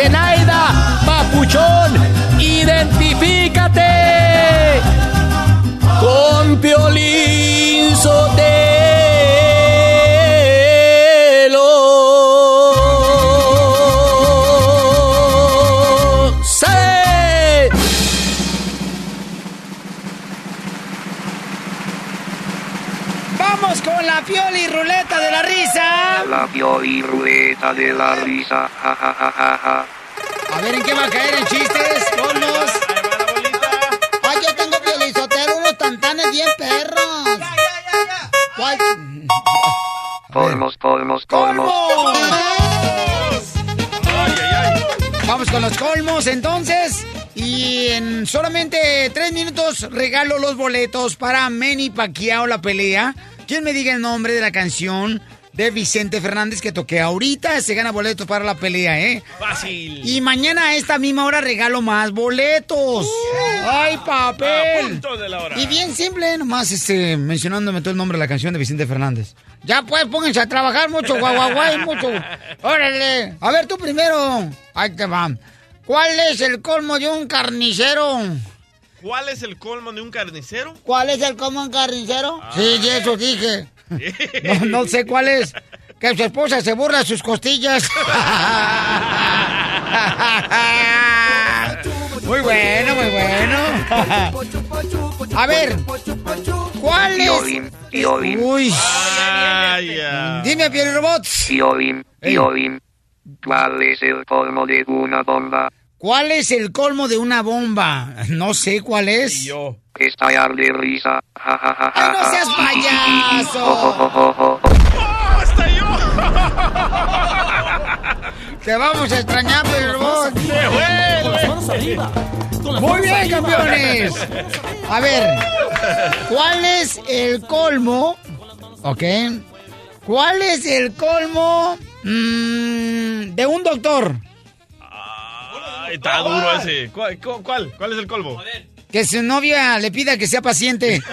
Zenaida, papuchón, identifícate La pioli ruleta de la risa, ja ja ja. A ver en qué va a caer en chistes, colmos. Ay, yo tengo piolizotero, unos tantanes bien perros. ¿Cuál? Colmos, colmos, colmos. Vamos con los colmos entonces. Y en solamente tres minutos regalo los boletos para Manny Pacquiao la pelea. ¿Quién me diga el nombre de la canción de Vicente Fernández que toqué ahorita? Se gana boletos para la pelea, ¿eh? Fácil. Y mañana a esta misma hora regalo más boletos. ¡Ay, A papel! punto de la hora. Y bien simple, nomás este, mencionándome todo el nombre de la canción de Vicente Fernández. Ya pues, pónganse a trabajar mucho, guaguaguay, mucho. Órale. A ver, tú primero. Ahí te va. ¿Cuál es el colmo de un carnicero? ¿Cuál es el colmo de un carnicero? ¿Cuál es el común carnicero? Sí, y eso dije. No, no sé cuál es. Que su esposa se burla sus costillas. Muy bueno, muy bueno. A ver, ¿cuál es? Uy, Vaya. dime, Pierre Robots. piolín, Ey. piolín. ¿Cuál es el colmo de una bomba? ¿Cuál es el colmo de una bomba? No sé cuál es. Y yo. Estallar de risa, ja ja ja ¡Ay, ja. no seas payaso! Jo. ¡Oh, hasta yo! Te vamos a extrañar. ¡Me vuelve! Muy bien, campeones. A ver, ¿cuál es el colmo? ¿Ok? ¿Cuál es el colmo mm, de un doctor? Ay, está duro ese. ¿Cuál, cu- cuál? ¿Cuál es el colmo? Que su novia le pida que sea paciente.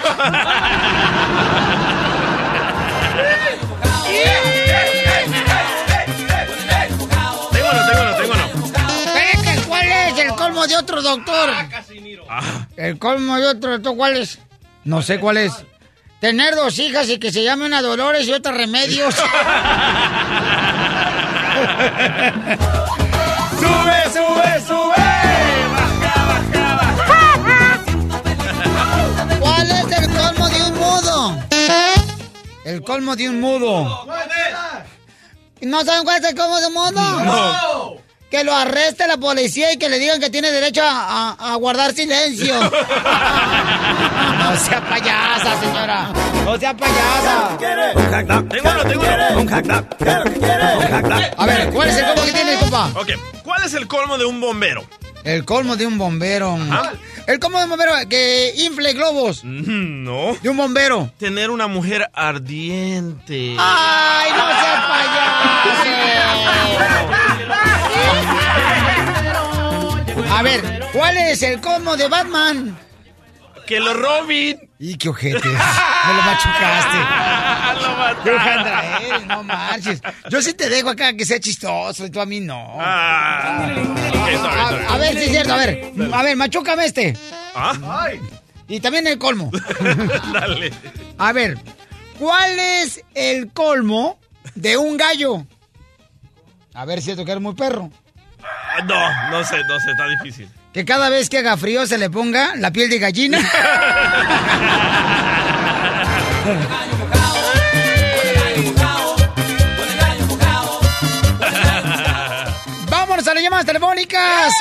Tengo uno, tengo uno, tengo uno. Espérate, ¿cuál es el colmo de otro doctor? Ah, El colmo de otro doctor, ¿cuál es? No sé cuál es. Tener dos hijas y que se llame una Dolores y otra Remedios. ¡Sube, sube, sube! ¡Baja, baja, baja! ¿Cuál es el colmo de un mudo? El colmo de un mudo. ¿No saben cuál es el colmo de un mudo? Que lo arreste la policía y que le digan que tiene derecho a, a- a guardar silencio. No sea payasa, señora. No sea payasa. Tengo uno, tengo uno. A ver, ¿cuál es el colmo que tiene, compa? Ok, ¿cuál es el colmo de un bombero? El colmo de un bombero. El colmo de un bombero que infle globos. Mm, No. De un bombero. Tener una mujer ardiente. ¡Ay, no seas payaso! A ver, ¿cuál es el colmo de Batman? Que lo robin. Y qué ojete. Me lo machucaste. lo eres, no marches. Yo sí te dejo acá que sea chistoso y tú a mí no. Ah. A, a ver, sí es cierto, a ver. A ver, machúcame este. ¿Ah? Y también el colmo. Dale. A ver, ¿cuál es el colmo de un gallo? A ver, siento que eres muy perro. Ah, No, no sé, no sé, está difícil. Que cada vez que haga frío se le ponga la piel de gallina. Vámonos a las llamadas telefónicas.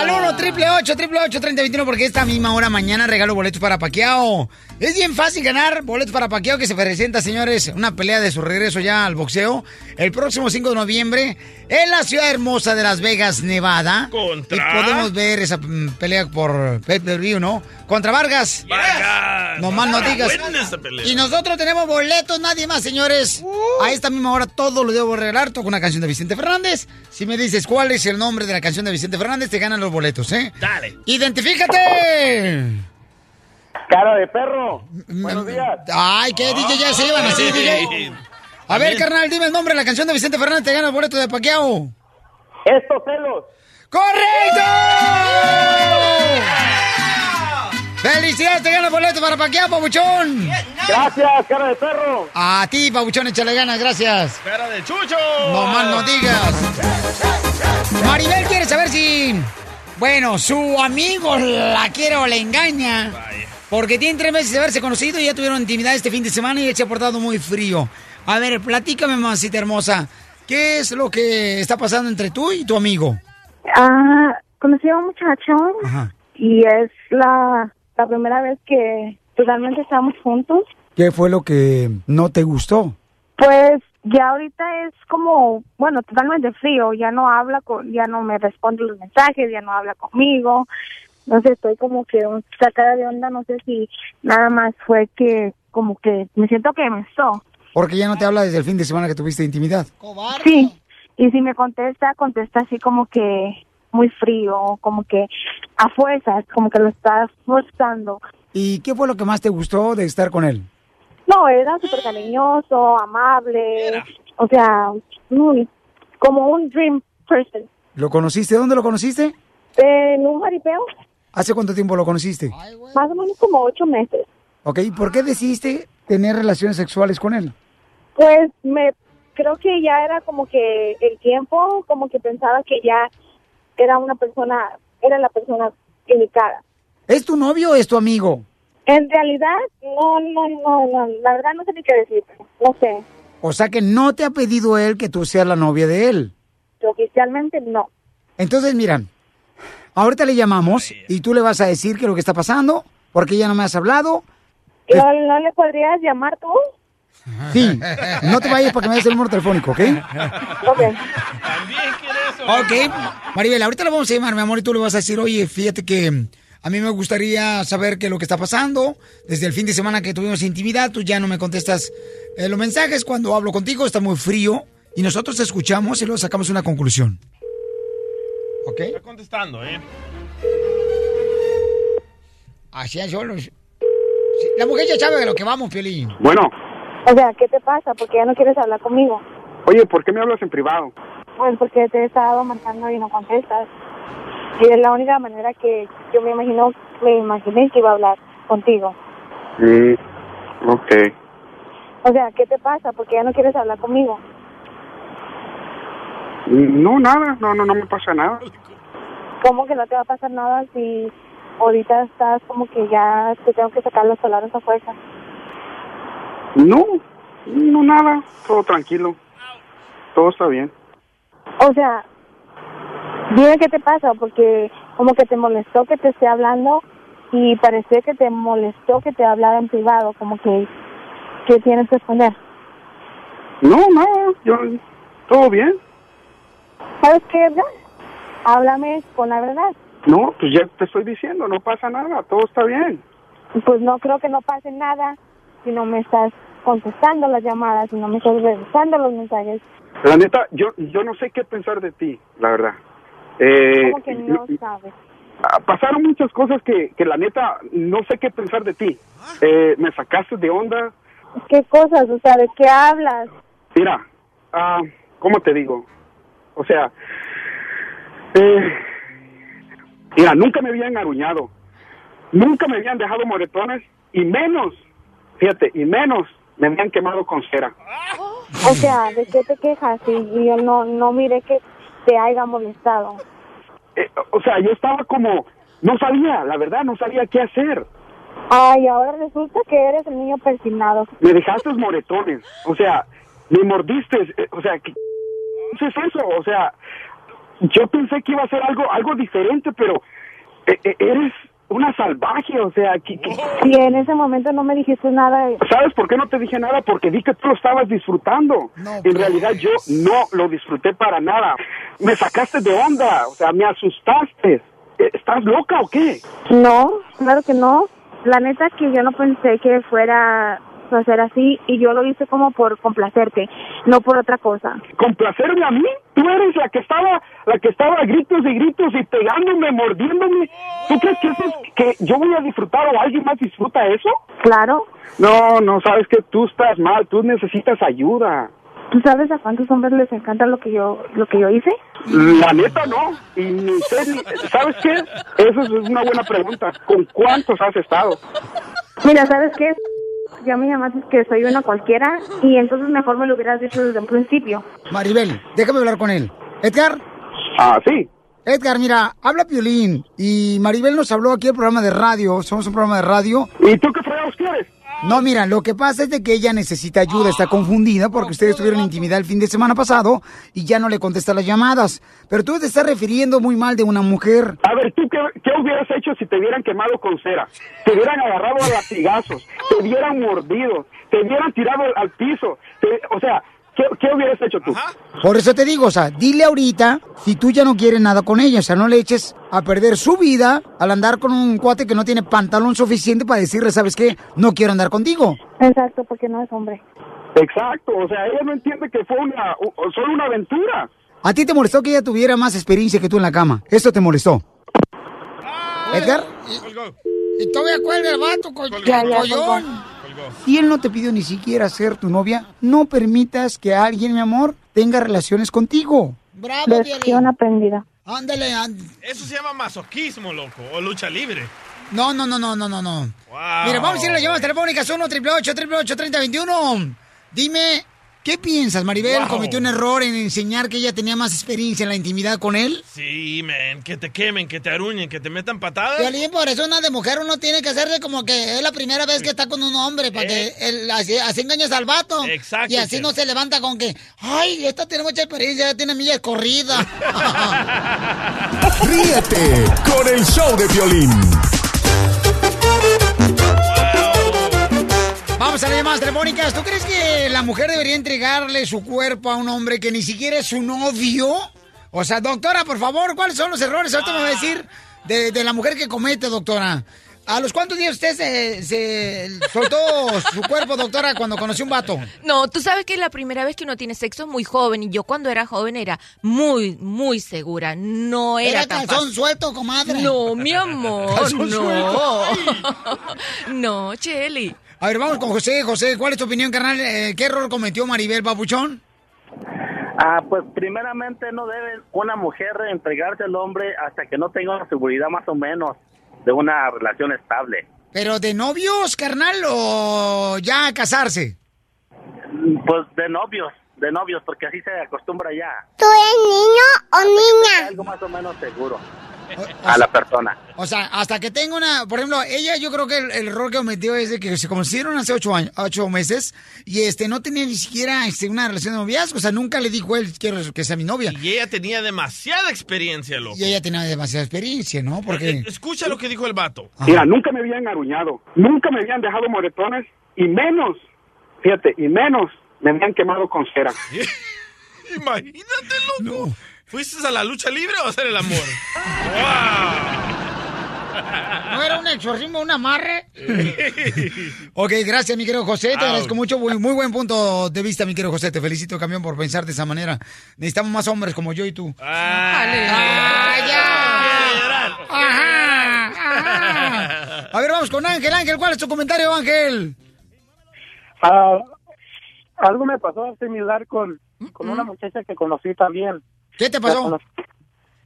Al 1 triple 8 triple 8 3021 porque esta misma hora mañana regalo boletos para Paquiao. Es bien fácil ganar boletos para Paquiao que se presenta, señores, una pelea de su regreso ya al boxeo el próximo 5 de noviembre en la ciudad hermosa de Las Vegas, Nevada. ¿Contra? Y podemos ver esa mm, pelea por pay-per-view, ¿no? Contra Vargas. Vargas. No más no digas. Buena esa pelea. Y nosotros tenemos boletos, nadie más, señores. A esta misma hora todo lo debo regalar. Toco una canción de Vicente Fernández. Si me dices cuál es el nombre de la canción de Vicente Fernández, te ganan los boletos, ¿eh? Dale. ¡Identifícate! Cara de perro. Buenos días. Ay, ¿qué? DJ ya se iban así, DJ. A ver, carnal, dime el nombre de la canción de Vicente Fernández, te gana el boleto de Paquiao. Estos celos. ¡Correcto! ¡Felicidades! Te gana el boleto para Paquiao, Pabuchón. Gracias, cara de perro. A ti, Pabuchón, échale ganas, gracias. Cara de chucho. No más no digas. Maribel quiere saber si, bueno, su amigo la quiere o le engaña. Porque tienen tres meses de haberse conocido y ya tuvieron intimidad este fin de semana y él se ha portado muy frío. A ver, platícame, mamacita hermosa. ¿Qué es lo que está pasando entre tú y tu amigo? Ah, conocí a un muchacho Ajá. y es la, la primera vez que pues, realmente estamos juntos. ¿Qué fue lo que no te gustó? Pues ya ahorita es como, bueno, totalmente frío, ya no habla con, ya no me responde los mensajes, ya no habla conmigo. No sé, estoy como que un- sacada de onda, no sé si nada más fue que como que me siento que me estó. Porque ya no te habla desde el fin de semana que tuviste intimidad. Sí, y si me contesta, contesta así como que muy frío, como que a fuerzas, como que lo está forzando. ¿Y qué fue lo que más te gustó de estar con él? No, era súper cariñoso, amable, o sea, muy, como un dream person. ¿Lo conociste? ¿Dónde lo conociste? En un jaripeo, ¿Hace cuánto tiempo lo conociste? más o menos como ocho meses. Ok, ¿por qué decidiste tener relaciones sexuales con él? Pues me creo que ya era como que el tiempo, como que pensaba que ya era una persona, era la persona indicada. ¿Es tu novio o es tu amigo? En realidad, no, no, no, no, la verdad no sé ni qué decir, no sé, O sea que no te ha pedido él que tú seas la novia de él. oficialmente no. Entonces, mira, ahorita le llamamos y tú le vas a decir qué es lo que está pasando, porque ya no me has hablado. ¿No, no le podrías llamar tú? Sí, no te vayas porque me des el número telefónico, ¿ok? Ok. También quiere eso. Ok, Maribel, ahorita le vamos a llamar, mi amor, y tú le vas a decir, oye, fíjate que a mí me gustaría saber qué es lo que está pasando. Desde el fin de semana que tuvimos intimidad, tú ya no me contestas eh, los mensajes. Cuando hablo contigo está muy frío y nosotros te escuchamos y luego sacamos una conclusión. ¿Ok? Está contestando, ¿eh? Así es, solo. Sí, La mujer ya sabe de lo que vamos, Piolín. Bueno, O sea, ¿qué te pasa? Porque ya no quieres hablar conmigo. oye, ¿por qué me hablas en privado? Pues porque te he estado marcando y no contestas. Y es la única manera que yo me imagino, me imaginé que iba a hablar contigo. Mm, ok. O sea, ¿qué te pasa? Porque ya no quieres hablar conmigo. No, nada, no, no, no me pasa nada. ¿Cómo que no te va a pasar nada si ahorita estás como que ya te tengo que sacar los palabras a fuerza? No, no, nada, todo tranquilo. Todo está bien. O sea, dime qué te pasa, porque como que te molestó que te esté hablando y parece que te molestó que te hablara en privado, como que, que tienes que esconder. No, nada, yo, todo bien. ¿Sabes qué, Edgar? Háblame con la verdad. No, pues ya te estoy diciendo, no pasa nada, todo está bien. Pues no creo que no pase nada si no me estás contestando las llamadas, si no me estás revisando los mensajes. La neta, yo, yo no sé qué pensar de ti, la verdad. Eh, Como que no sabes. ah, pasaron muchas cosas que, que la neta no sé qué pensar de ti. Eh, me sacaste de onda, ¿Qué cosas? O sea, ¿de qué hablas? Mira, ah, ¿cómo te digo? O sea, eh, mira, nunca me habían aruñado, nunca me habían dejado moretones y menos, fíjate, y menos me habían quemado con cera. O sea, ¿de qué te quejas? Y yo no, no miré que te haya molestado. Eh, o sea, yo estaba como, no sabía, la verdad, no sabía qué hacer. Ay, ahora resulta que eres el niño persignado. Me dejaste moretones, o sea, me mordiste, eh, o sea, ¿qué qué es eso? O sea, yo pensé que iba a ser algo, algo diferente, pero eh, eh, eres una salvaje, o sea, que, que- Y en ese momento no me dijiste nada. ¿sabes por qué no te dije nada? Porque vi que tú lo estabas disfrutando. en realidad yo no lo disfruté para nada. Me sacaste de onda, o sea, me asustaste. Eh, ¿Estás loca o qué? No, claro que no. La neta que yo no pensé que fuera a ser así y yo lo hice como por complacerte, no por otra cosa. complacerme a mí. Tú eres la que estaba, la que estaba a gritos y gritos y pegándome, mordiéndome. ¿Tú crees que, eso es- que yo voy a disfrutar o alguien más disfruta eso? Claro. No, no, sabes que tú estás mal, tú necesitas ayuda. ¿Tú sabes a cuántos hombres les encanta lo que yo lo que yo hice? La neta no. Y ni sé, ni- ¿sabes qué? Eso es una buena pregunta. ¿Con cuántos has estado? Mira, ¿sabes qué? Ya me llamaste que soy una cualquiera y entonces mejor me lo hubieras dicho desde un principio. Maribel, déjame hablar con él. Edgar. Ah, sí. Edgar, mira, habla Piolín y Maribel nos habló aquí del programa de radio, somos un programa de radio. ¿Y tú qué fregados quieres? No, mira, lo que pasa es de que ella necesita ayuda, está confundida porque ustedes tuvieron intimidad el fin de semana pasado y ya no le contesta las llamadas. Pero tú te estás refiriendo muy mal de una mujer. A ver, ¿tú qué, qué hubieras hecho si te hubieran quemado con cera? Te hubieran agarrado a latigazos, te hubieran mordido, te hubieran tirado al, al piso. te- o sea, ¿qué, qué hubieras hecho tú? Por eso te digo, o sea, dile ahorita si tú ya no quieres nada con ella, o sea, no le eches a perder su vida al andar con un cuate que no tiene pantalón suficiente para decirle, ¿sabes qué? No quiero andar contigo. Exacto, porque no es hombre. Exacto, o sea, ella no entiende que fue una, solo una aventura. ¿A ti te molestó que ella tuviera más experiencia que tú en la cama? ¿Esto te molestó? ¿Edgar? Y todavía cuelga el vato, co- Ya, ya. Si él no te pidió ni siquiera ser tu novia, no permitas que alguien, mi amor, tenga relaciones contigo. Bravo. Lección aprendida. Ándale, ánd- Eso se llama masoquismo, loco, o lucha libre. No, no, no, no, no, no, no. Wow. Mira, vamos a ir a las llamadas telefónicas 1 888 3021 Dime, ¿qué piensas? Maribel Wow. cometió un error en enseñar que ella tenía más experiencia en la intimidad con él. Sí, man, que te quemen, que te aruñen, que te metan patadas. Violín, por eso una de mujer uno tiene que hacerle como que es la primera vez que está con un hombre, para que él, así, así engañas al vato. Eh. Exacto, Y así no se levanta con que, ay, esta tiene mucha experiencia, ya tiene millas corrida. Ríete con el show de violín. Vamos a las llamadas telefónicas. ¿Tú crees que la mujer debería entregarle su cuerpo a un hombre que ni siquiera es su novio? O sea, doctora, por favor, ¿cuáles son los errores? Ahorita me va a decir de, de la mujer que comete, doctora. ¿A los cuántos días usted se, se soltó su cuerpo, doctora, cuando conoció un vato? No, tú sabes que la primera vez que uno tiene sexo es muy joven y yo cuando era joven era muy, muy segura. No era, Era tan calzón fácil. suelto, comadre. No, mi amor, Calzón no. no, Cheli. A ver, vamos con José. José, ¿cuál es tu opinión, carnal? Eh, ¿Qué error cometió Maribel Papuchón? Ah, pues primeramente no debe una mujer entregarse al hombre hasta que no tenga una seguridad más o menos de una relación estable. ¿Pero de novios, carnal, o ya a casarse? Pues de novios, de novios, porque así se acostumbra ya. ¿Tú eres niño o niña? Algo más o menos seguro a la persona. O sea, hasta que tenga una, por ejemplo, ella yo creo que el, el error que cometió es de que se conocieron hace ocho años, ocho meses y este no tenía ni siquiera este, una relación de noviazgo, o sea, nunca le dijo él quiero que sea mi novia. Y ella tenía demasiada experiencia, loco. Y ella tenía demasiada experiencia, ¿no? Porque Eh, Escucha lo que dijo el vato. Mira, nunca me habían aruñado, nunca me habían dejado moretones y menos, fíjate, y menos me habían quemado con cera. Imagínate, loco. ¿Fuiste a la lucha libre o a hacer el amor? ¿No era un exorcismo, un amarre? ok, gracias, mi querido José. Te Wow. agradezco mucho. Muy, muy buen punto de vista, mi querido José. Te felicito, camión, por pensar de esa manera. Necesitamos más hombres como yo y tú. Ah, ya! Ajá, ajá. A ver, vamos con Ángel. Ángel, ¿cuál es tu comentario, Ángel? Ah, algo me pasó similar con, con una muchacha que conocí también. ¿Qué te pasó?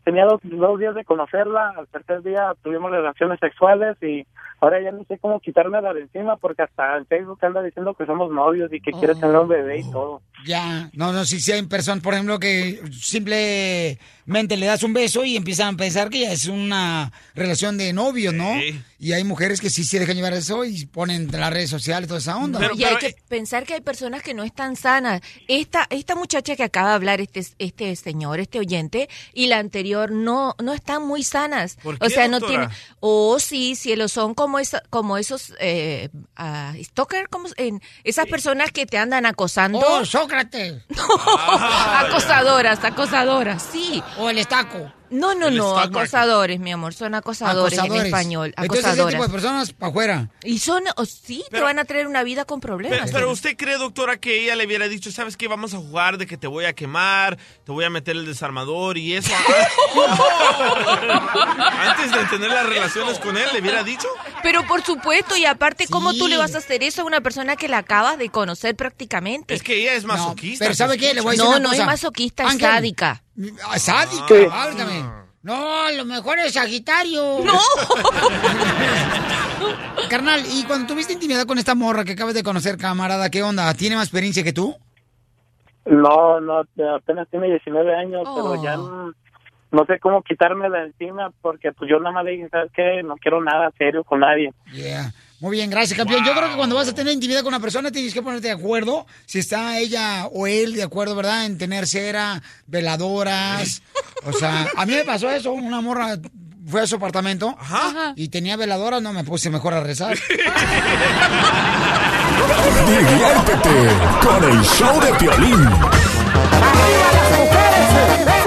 Tenía dos, dos días de conocerla, al tercer día tuvimos relaciones sexuales y ahora ya no sé cómo quitarme la de encima porque hasta en Facebook anda diciendo que somos novios y que quiere tener un bebé y todo. Ya, no, no, sí, sí hay personas, por ejemplo, que simplemente le das un beso y empiezan a pensar que ya es una relación de novios, ¿no? Y hay mujeres que sí se dejan llevar eso y ponen en las redes sociales toda esa onda. y hay que pensar que hay personas que no están sanas. Esta, esta muchacha que acaba de hablar, este, este señor, este oyente, y la anterior, no, no están muy sanas. ¿Por o sea, no tienen. Oh, sí, cielo, son como, esa, como esos eh, ah, stalker, como en esas personas que te andan acosando. ¡Oh, Sócrates! acosadoras, acosadoras, sí. O el estaco. No, no, no, market. acosadores, mi amor, son acosadores, en español. Entonces ese Acosadoras. tipo de personas para afuera. Y son, sí, te van a traer una vida con problemas. pero usted cree, doctora, que ella le hubiera dicho, ¿sabes qué? Vamos a jugar de que te voy a quemar, te voy a meter el desarmador y eso. Antes de tener las relaciones con él, ¿le hubiera dicho? Pero por supuesto, y aparte, ¿cómo tú le vas a hacer eso a una persona que la acabas de conocer prácticamente? Es que ella es masoquista. pero ¿sabe qué? Le voy a decir No, una no es masoquista, es sádica. Ah, sádica, ¿Qué? válgame. No, a lo mejor es Sagitario. No. Carnal, y cuando tuviste intimidad con esta morra que acabas de conocer, camarada, ¿qué onda? ¿Tiene más experiencia que tú? No, no, apenas tiene 19 años, Oh. pero ya no, no sé cómo quitármela encima porque pues yo nada más le dije, ¿sabes qué? No quiero nada serio con nadie. Yeah. Muy bien, gracias, campeón. Yo creo que cuando vas a tener intimidad con una persona tienes que ponerte de acuerdo si está ella o él de acuerdo, ¿verdad? En tener cera, veladoras. O sea, a mí me pasó eso. Una morra fue a su apartamento y tenía veladoras. No, me puse mejor a rezar. Diviértete con el show de Piolín. Le quedan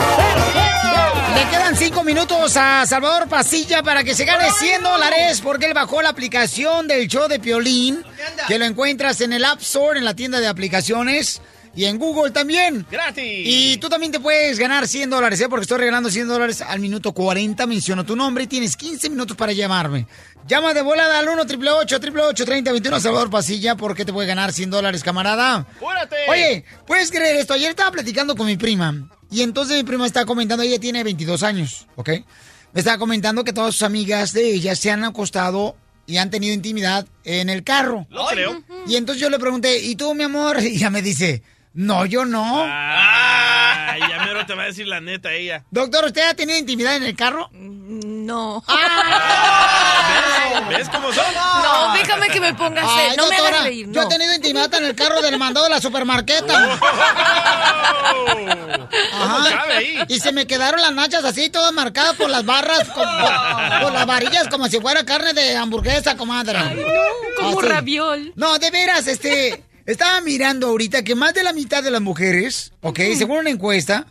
cinco minutos a Salvador Pasilla para que se gane 100 dólares porque él bajó la aplicación del show de Piolín, que lo encuentras en el App Store, en la tienda de aplicaciones y en Google también. ¡Gratis! Y tú también te puedes ganar 100 dólares, ¿eh? Porque estoy regalando 100 dólares al minuto 40. Menciono tu nombre y tienes 15 minutos para llamarme. Llama de volada al 1 888 3021 Salvador Pasilla porque te puedes ganar 100 dólares, camarada. ¡Apúrate! Oye, ¿puedes creer esto? Ayer estaba platicando con mi prima y entonces mi prima estaba comentando, ella tiene 22 años, ¿ok? Me estaba comentando que todas sus amigas de ella se han acostado y han tenido intimidad en el carro. Lo creo. Y entonces yo le pregunté, ¿y tú, mi amor? Y ella me dice, no, yo no. Ay, ya mero te va a decir la neta ella. Doctor, ¿usted ha tenido intimidad en el carro? No. ¿Ves cómo son? No, déjame que me pongas. Ay, no me doctora, hagas reír. Yo he no. tenido intimidad en el carro del mandado de la supermarqueta. ¿Cómo cabe ahí? Y se me quedaron las nachas así, todas marcadas por las barras, con- por, por las varillas, como si fuera carne de hamburguesa, comadre. como Así. raviol. No, de veras, este. Estaba mirando ahorita que más de la mitad de las mujeres, ok, según una encuesta,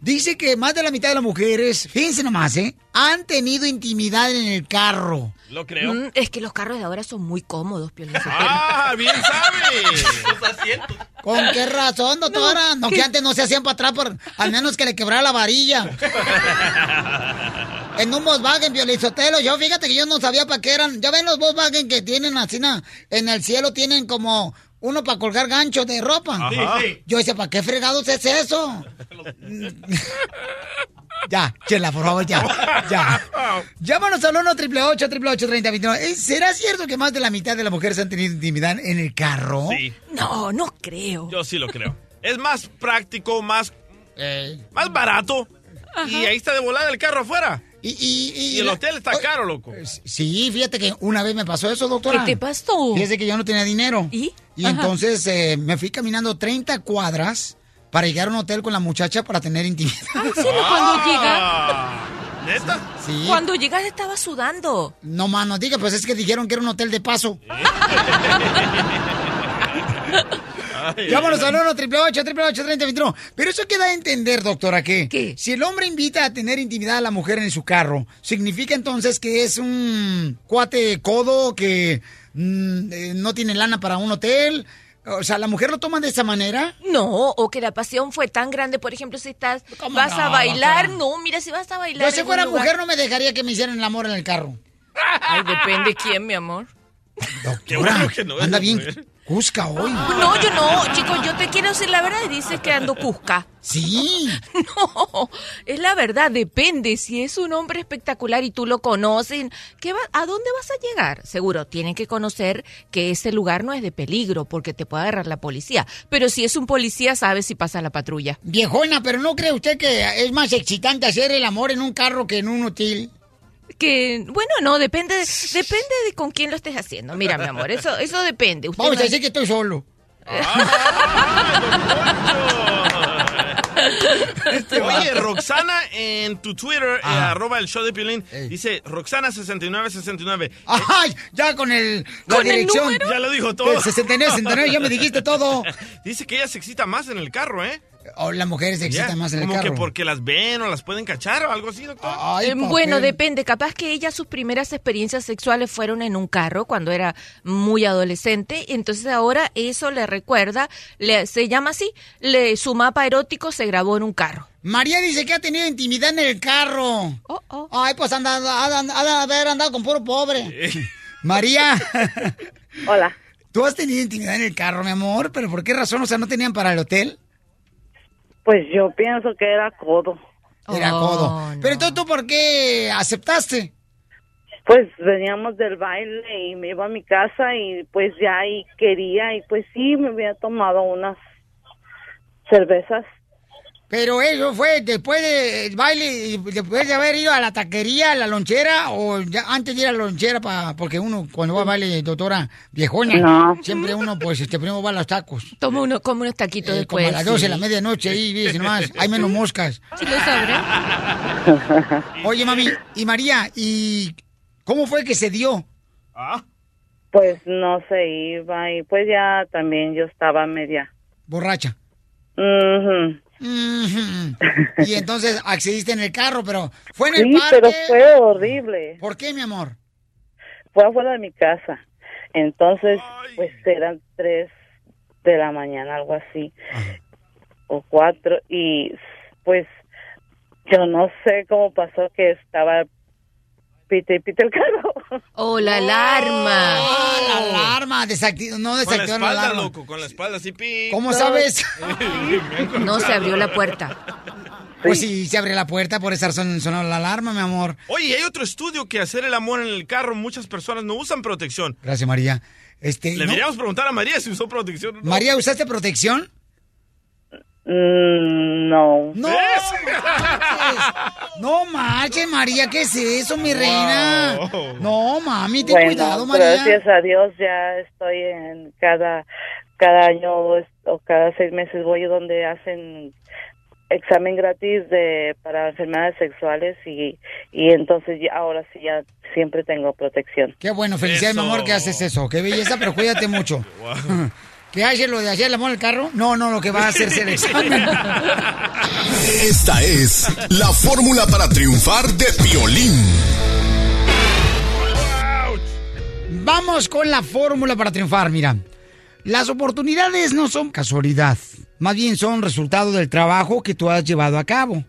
dice que más de la mitad de las mujeres, fíjense nomás, ¿eh? Han tenido intimidad en el carro. Lo creo. Mm, es que los carros de ahora son muy cómodos, Piolín. ¡Ah, bien sabe! ¿Con qué razón, doctora? No, que antes no se hacían para atrás, por, al menos que le quebrara la varilla. En un Volkswagen, Violizotelo, yo fíjate que yo no sabía para qué eran. Ya ven los Volkswagen que tienen así, na- en el cielo tienen como uno para colgar ganchos de ropa. Sí. Yo decía, ¿para qué fregados es eso? ya, chela, por favor, ya, ya. Llámanos al 1 888 3021 ¿Será cierto que más de la mitad de las mujeres han tenido intimidad en el carro? Sí. No, no creo. Yo sí lo creo. Es más práctico, más, más barato. Y ahí está de volada el carro afuera. Y, y, Y el hotel está caro, loco. Sí, fíjate que una vez me pasó eso, doctora. ¿Qué te pasó? Fíjese que yo no tenía dinero. ¿Y? Y Ajá. entonces eh, me fui caminando 30 cuadras para llegar a un hotel con la muchacha para tener intimidad. Ay, sí, no, cuando llega. Ah, ¿Neta? Sí. Cuando llegas estaba sudando. No, mano, diga, pues es que dijeron que era un hotel de paso. Llámanos al 1 888 3021 Pero eso queda a entender, doctora, que si el hombre invita a tener intimidad a la mujer en su carro, ¿significa entonces que es un cuate codo que mm, eh, no tiene lana para un hotel? O sea, ¿la mujer lo toma de esa manera? No, o que la pasión fue tan grande, por ejemplo, si estás, vas a bailar, doctora? no, mira, si vas a bailar. Yo si fuera lugar- mujer no me dejaría que me hicieran el amor en el carro. Ay, depende quién, mi amor. Qué bueno que no anda bien, mujer. Cusca hoy. No, yo no, chicos, yo te quiero decir la verdad y dices que ando Cusca. Sí. No, es la verdad, depende. Si es un hombre espectacular y tú lo conoces, ¿qué va, ¿a dónde vas a llegar? Seguro, tienen que conocer que ese lugar no es de peligro porque te puede agarrar la policía. Pero si es un policía, sabes si pasa la patrulla. Viejona, pero ¿no cree usted que es más excitante hacer el amor en un carro que en un hotel? Que, bueno, no, depende, depende de con quién lo estés haciendo. Mira, mi amor, eso, eso depende. Usted Vamos no- a decir que estoy solo. Este, Oye, Roxana en tu Twitter, eh, arroba el show de Piolín, dice Roxana6969. ¡Ay! Ya con el, la Con el dirección. número. Ya lo dijo todo. El 69, 69, ya me dijiste todo. Dice que ella se excita más en el carro, ¿eh? O las mujeres se excitan más en el Como carro. que porque las ven o las pueden cachar o algo así, doctor. Eh, bueno, depende. Capaz que ella sus primeras experiencias sexuales fueron en un carro cuando era muy adolescente. Entonces ahora eso le recuerda, le, se llama así, le, su mapa erótico se grabó en un carro. María dice que ha tenido intimidad en el carro. Ay, pues anda, ha de haber andado con puro pobre. María. Hola. ¿Tú has tenido intimidad en el carro, mi amor? ¿Pero por qué razón? O sea, ¿no tenían para el hotel? Pues yo pienso que era codo. Era codo. Pero entonces, ¿tú por qué aceptaste? Pues veníamos del baile y me iba a mi casa y pues ya ahí quería y pues sí, me había tomado unas cervezas. Pero eso fue después del baile, y después de haber ido a la taquería, a la lonchera, o ya antes de ir a la lonchera, pa, porque uno cuando va a baile, doctora viejona, No. siempre uno, pues, este, primero va a los tacos. Toma uno, come unos taquitos Eh, después. como a las 12 de sí. la medianoche, ahí, dice nomás, hay menos moscas. Sí lo sabré. Oye, mami, y María, ¿y cómo fue que se dio? Pues no se iba y pues ya también yo estaba media. Borracha. Ujú. Ujú. Y entonces accediste en el carro, pero fue en el Sí, parque. pero fue horrible. ¿Por qué, mi amor? Fue afuera de mi casa. Entonces, pues eran tres de la mañana, algo así, o cuatro, y pues yo no sé cómo pasó que estaba pite y pite el carro. ¡Oh, la alarma! Ah, la alarma, no Con la alarma. loco, con la espalda así, pi. ¿Cómo sabes? No se abrió la puerta. Pues sí, se abre la puerta, por esa razón sonó la alarma, mi amor. Oye, hay otro estudio que hacer el amor en el carro, muchas personas no usan protección. Gracias, María. Este, Le no- deberíamos preguntar a María si usó protección o no. María, ¿usaste protección? Mm, no. No, no María, ¿qué es eso, mi reina? No, mami, ten bueno, cuidado, María. gracias a Dios ya estoy en cada cada año o cada seis meses voy donde hacen examen gratis de para enfermedades sexuales y y entonces ya, ahora sí ya siempre tengo protección. Qué bueno, felicidades, mi amor, que haces eso. Qué belleza, pero cuídate mucho. ¿Qué haces lo de hacer el amor en el carro? No, no, lo que va a hacerse el examen. Esta es la fórmula para triunfar de violín. Vamos con la fórmula para triunfar, mira. Las oportunidades no son casualidad, más bien son resultado del trabajo que tú has llevado a cabo.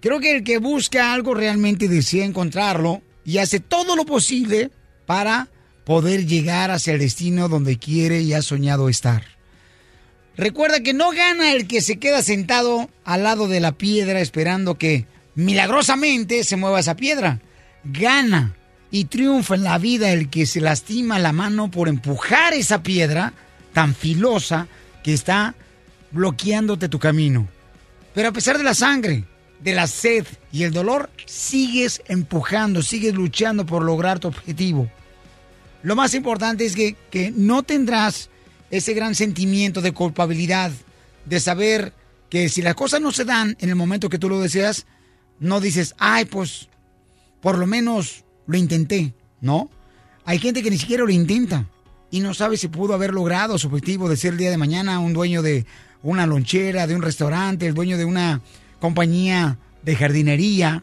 Creo que el que busca algo realmente desea encontrarlo y hace todo lo posible para poder llegar hacia el destino donde quiere y ha soñado estar. Recuerda que no gana el que se queda sentado al lado de la piedra esperando que milagrosamente se mueva esa piedra. Gana y triunfa en la vida el que se lastima la mano por empujar esa piedra tan filosa que está bloqueándote tu camino. Pero a pesar de la sangre, de la sed y el dolor, sigues empujando, sigues luchando por lograr tu objetivo. Lo más importante es que, que no tendrás ese gran sentimiento de culpabilidad, de saber que si las cosas no se dan en el momento que tú lo deseas, no dices, ay, pues, por lo menos lo intenté, ¿no? Hay gente que ni siquiera lo intenta y no sabe si pudo haber logrado su objetivo de ser el día de mañana un dueño de una lonchera, de un restaurante, el dueño de una compañía de jardinería,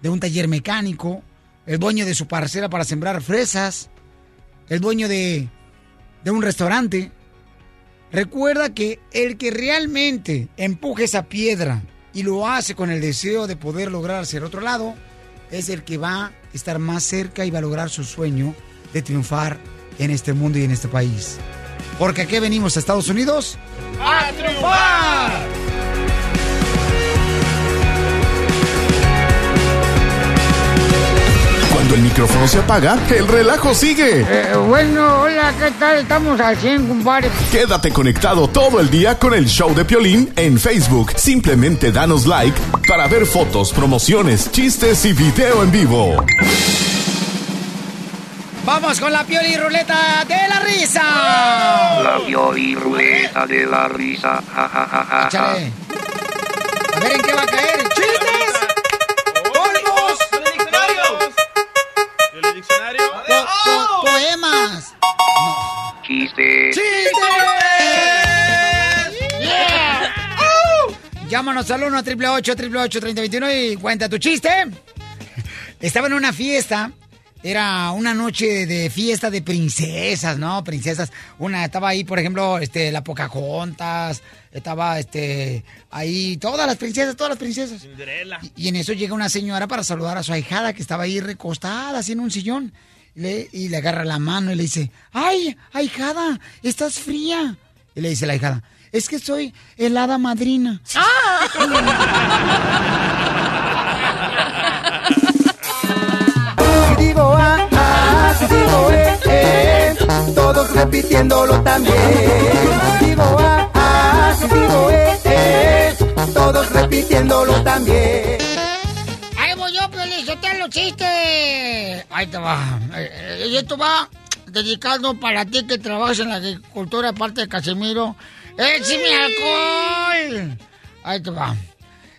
de un taller mecánico, el dueño de su parcela para sembrar fresas, el dueño de, de un restaurante. Recuerda que el que realmente empuje esa piedra y lo hace con el deseo de poder lograr el otro lado, es el que va a estar más cerca y va a lograr su sueño de triunfar en este mundo y en este país. porque aquí venimos a Estados Unidos ¡A triunfar! Cuando el micrófono se apaga, el relajo sigue. Eh, bueno, hola, ¿qué tal? Estamos al 100, compadre. Quédate conectado todo el día con el show de Piolín en Facebook. Simplemente danos like para ver fotos, promociones, chistes y video en vivo. Vamos con la pioli ruleta de la risa. La Pioli Ruleta de la risa. Ja, ja, ja, ja. A ver en qué va a Chiste. ¡Yeah! ¡Au! Llámanos al 1 888 888 3021 y cuenta tu chiste. Estaba en una fiesta. Era una noche de fiesta de princesas, ¿no? Princesas. Una estaba ahí, por ejemplo, este, la Pocahontas. Estaba, este, ahí todas las princesas, todas las princesas. Cinderella. Y en eso llega una señora para saludar a su ahijada que estaba ahí recostada así en un sillón. Y le, y le agarra la mano y le dice, ¡ay, ahijada! ¿Estás fría? Y le dice la ahijada, es que soy helada madrina. Si digo A, A, si digo E, E, todos repitiéndolo también. Digo A, A, si digo E, E, todos repitiéndolo también. Chiste. Ahí te va. Eh, eh, Y esto va dedicado para ti que trabajas en la agricultura, aparte de Casimiro. ¡Échame alcohol! Ahí te va.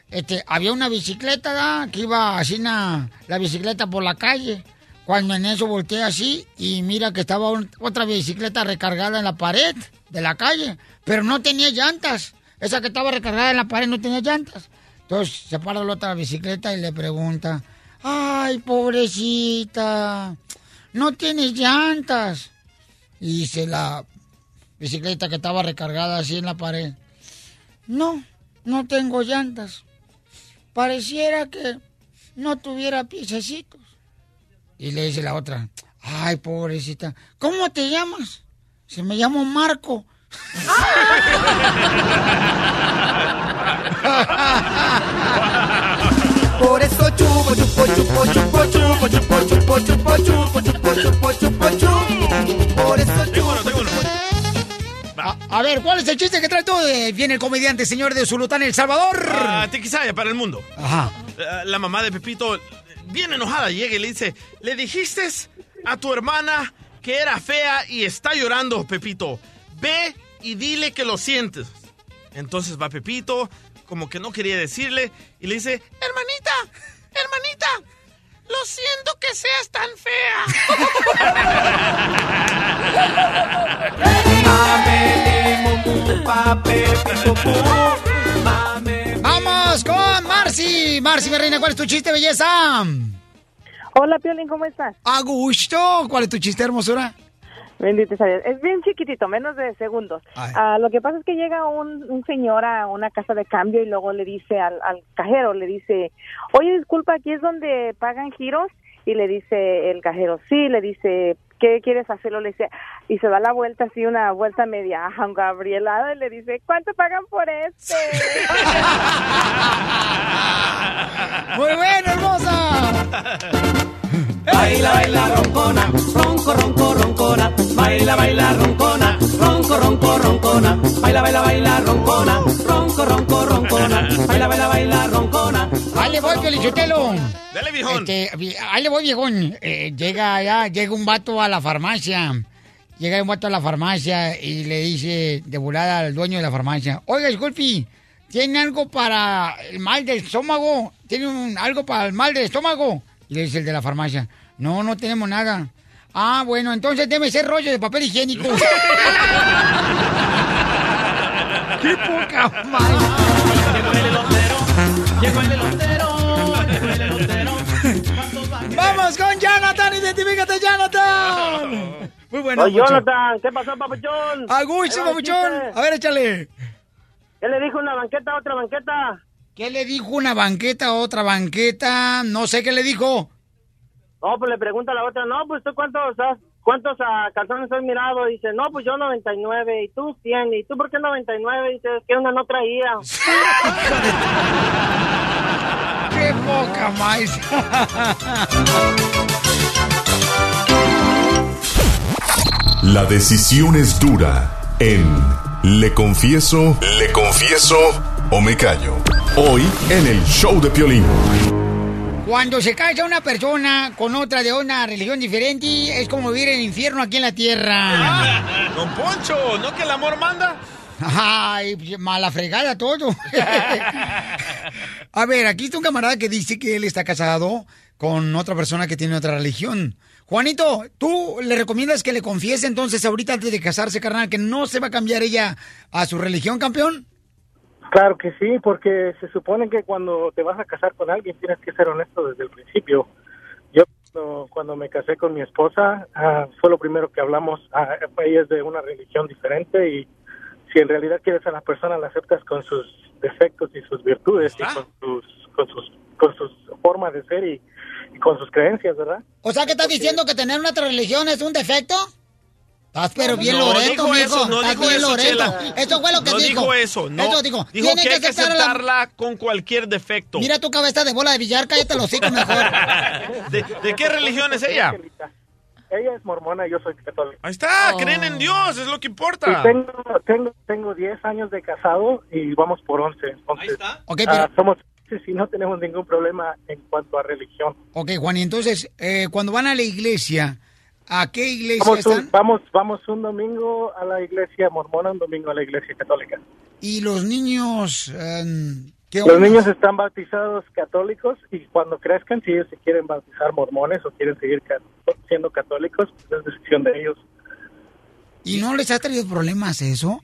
Este, había una bicicleta, ¿da? Que iba así na- la bicicleta por la calle. Cuando en eso volteé así y mira que estaba un- otra bicicleta recargada en la pared de la calle, pero no tenía llantas. Esa que estaba recargada en la pared no tenía llantas. Entonces se para la otra bicicleta y le pregunta, ay, pobrecita, no tienes llantas. Y dice la bicicleta que estaba recargada así en la pared, no, no tengo llantas. Pareciera que no tuviera piececitos. Y le dice la otra, ay, pobrecita, ¿cómo te llamas? Se me llamo Marco. Por eso chupo, chupo, chupo, chupo, chupo, chupo, chupo, chupo, chupo, chupo, chupo, chupo, chupo. Por eso chupo. A, a ver, ¿cuál es el chiste que trae tú? Eh, Viene el comediante señor de Zulután, El Salvador. Ah, Tequisaya para el mundo. Ajá. Eh, La mamá de Pepito, bien enojada, llega y le dice, ¿le dijiste a tu hermana que era fea y está llorando, Pepito? Ve y dile que lo sientes. Entonces va Pepito, como que no quería decirle, y le dice, hermanita, hermanita, lo siento que seas tan Vamos con Marcy. Marcy, mi reina, ¿cuál es tu chiste, belleza? Hola, Piolín, ¿cómo estás? A gusto. ¿Cuál es tu chiste, hermosura? Bendito sea Dios. Es bien chiquitito, menos de segundos. Ah, lo que pasa es que llega un, un señor a una casa de cambio y luego le dice al, al cajero, le dice, oye, disculpa, ¿aquí es donde pagan giros? Y le dice el cajero, sí, le dice, ¿qué quieres hacerlo? Le dice, y se da la vuelta así, una vuelta media gabrielada y le dice, ¿cuánto pagan por este? Muy bueno, hermosa. Baila, baila, roncona, ronco, ronco, roncona. Baila, baila, roncona, ronco, ronco, roncona. Baila, baila, baila, roncona, ronco, ronco, roncona. Baila, baila, baila, roncona. Ahí le voy, Pelichotelo. Dale, viejón. Este, ahí le voy, viejón. Eh, llega allá, llega un vato a la farmacia. Llega un vato a la farmacia y le dice de volada al dueño de la farmacia, oiga, disculpe, ¿tiene algo para el mal del estómago? ¿Tiene un- algo para el mal del estómago? Y le dice el de la farmacia, no, no tenemos nada. Ah, bueno, entonces debe ser rollo de papel higiénico. ¡Qué poca madre! Llegó el elotero, llegó el elotero. ¡Vamos con Jonathan! ¡Identifícate, Jonathan! Muy bueno. Oye. Jonathan, ¿qué pasó, papuchón? A gusto, Ahí va el papuchón. A ver, échale. ¿Qué le dijo una banqueta a otra banqueta? ¿Qué le dijo una banqueta a otra banqueta? No sé qué le dijo. No, pues le pregunta a la otra, no, pues tú cuántos has, ¿cuántos ah, calzones has mirado? Dice, no, pues yo 99 y tú 100. ¿Y tú por qué 99? Dice, es que una no traía. ¡Qué poca más! La decisión es dura en Le Confieso, Le Confieso o Me Callo. Hoy en el show de Piolín. Cuando se casa una persona con otra de una religión diferente, es como vivir en el infierno aquí en la tierra. Don Poncho, ¿no que el amor manda? Ay, mala fregada todo. A ver, aquí está un camarada que dice que él está casado con otra persona que tiene otra religión. Juanito, ¿tú le recomiendas que le confiese entonces ahorita antes de casarse, carnal, que no se va a cambiar ella a su religión, campeón? Claro que sí, porque se supone que cuando te vas a casar con alguien tienes que ser honesto desde el principio. Yo cuando, cuando me casé con mi esposa ah, fue lo primero que hablamos. Ah, ella es de una religión diferente y si en realidad quieres a la persona la aceptas con sus defectos y sus virtudes y con sus con sus con sus formas de ser y, y con sus creencias, ¿verdad? O sea, que estás diciendo que tener una otra religión es un defecto? Estás pero bien No Loreto, dijo eso, no Estás dijo bien eso, Loreto. Chela. Esto fue lo que no dijo. dijo eso, no. Esto dijo. Dijo Tienen que hay que aceptar a la- aceptarla con cualquier defecto. Mira tu cabeza de bola de billar, cállate los hocico mejor. ¿De, de qué religión es ella? Ella es mormona y yo soy católico. Ahí está, creen en Dios, es lo que importa. Y tengo, tengo, tengo 10 años de casado y vamos por 11. Entonces, Ok, ah, pero- somos y no tenemos ningún problema en cuanto a religión. Ok, Juan, y entonces, eh, cuando van a la iglesia, ¿a qué iglesia Vamos están? un, vamos, vamos un domingo a la iglesia mormona, un domingo a la iglesia católica. Y los niños, em, ¿qué Los niños están bautizados católicos y cuando crezcan, si ellos se quieren bautizar mormones o quieren seguir siendo católicos, pues es decisión de ellos. ¿Y no les ha traído problemas eso?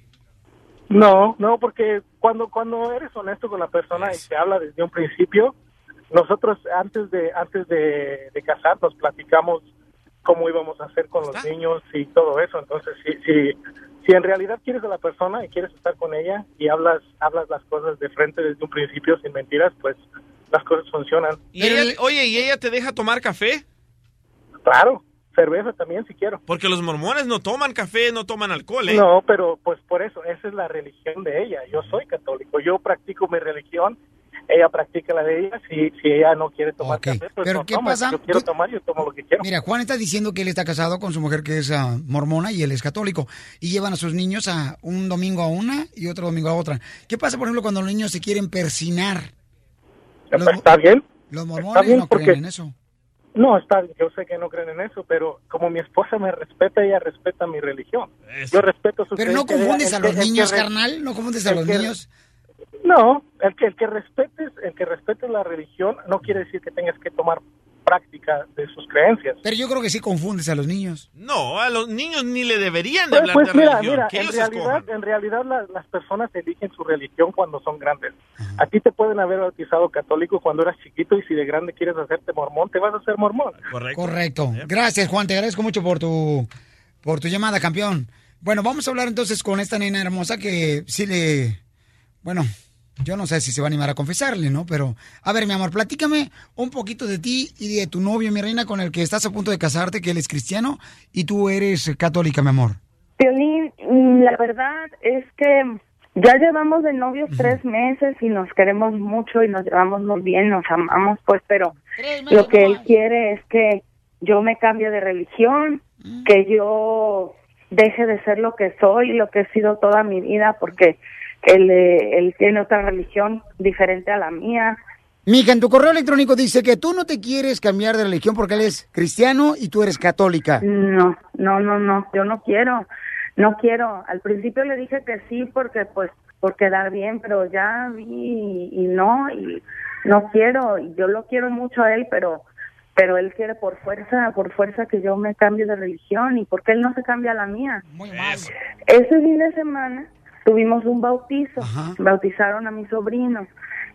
No, no, porque cuando cuando eres honesto con la persona y se habla desde un principio, nosotros antes de antes de, de casarnos platicamos cómo íbamos a hacer con los niños y todo eso. Entonces, si, si si en realidad quieres a la persona y quieres estar con ella y hablas hablas las cosas de frente desde un principio sin mentiras, pues las cosas funcionan. ¿Y ella- oye, ¿y ella te deja tomar café? Claro, cerveza también si quiero. Porque los mormones no toman café, no toman alcohol, ¿eh? No, pero pues por eso, esa es la religión de ella. Yo soy católico, yo practico mi religión, ella practica la de ella. Si, si ella no quiere tomar café, pues Pero no ¿qué toma. pasa? Si yo quiero Tú- tomar, yo tomo lo que quiero. Mira, Juan está diciendo que él está casado con su mujer que es ah, mormona y él es católico. Y llevan a sus niños a un domingo a una y otro domingo a otra. ¿Qué pasa, por ejemplo, cuando los niños se quieren persinar? Los, ¿Está bien? los mormones bien no porque- creen en eso. No, está bien, yo sé que no creen en eso, pero como mi esposa me respeta, ella respeta mi religión. Yo respeto su Pero no confundes a los niños, carnal. No confundes a los niños. No, el que el que respetes, el que respetes la religión no quiere decir que tengas que tomar práctica de sus creencias. Pero yo creo que sí confundes a los niños. No, a los niños ni le deberían de Pues, hablar pues de mira, religión. mira, en ellos realidad, en realidad la- las personas eligen su religión cuando son grandes. A ti te pueden haber bautizado católico cuando eras chiquito y si de grande quieres hacerte mormón, te vas a hacer mormón. Correcto. Gracias, Juan. Te agradezco mucho por tu, por tu llamada, campeón. Bueno, vamos a hablar entonces con esta nena hermosa que sí le... Bueno, yo no sé si se va a animar a confesarle, ¿no? Pero, a ver, mi amor, platícame un poquito de ti y de tu novio, mi reina, con el que estás a punto de casarte, que él es cristiano y tú eres católica, mi amor. Piolín, mm, la verdad es que ya llevamos de novios tres meses y nos queremos mucho y nos llevamos muy bien, nos amamos, pues, pero lo que él quiere es que yo me cambie de religión, que yo deje de ser lo que soy, lo que he sido toda mi vida, porque él, eh, él tiene otra religión diferente a la mía. Mija, en tu correo electrónico dice que tú no te quieres cambiar de religión porque él es cristiano y tú eres católica. No, no, no, no, yo no quiero, no quiero. Al principio le dije que sí porque pues por quedar bien, pero ya vi y, y no y no quiero. Y yo lo quiero mucho a él, pero pero él quiere por fuerza, por fuerza que yo me cambie de religión y porque él no se cambia a la mía. Muy mal. Ese fin de semana tuvimos un bautizo, bautizaron a mi sobrino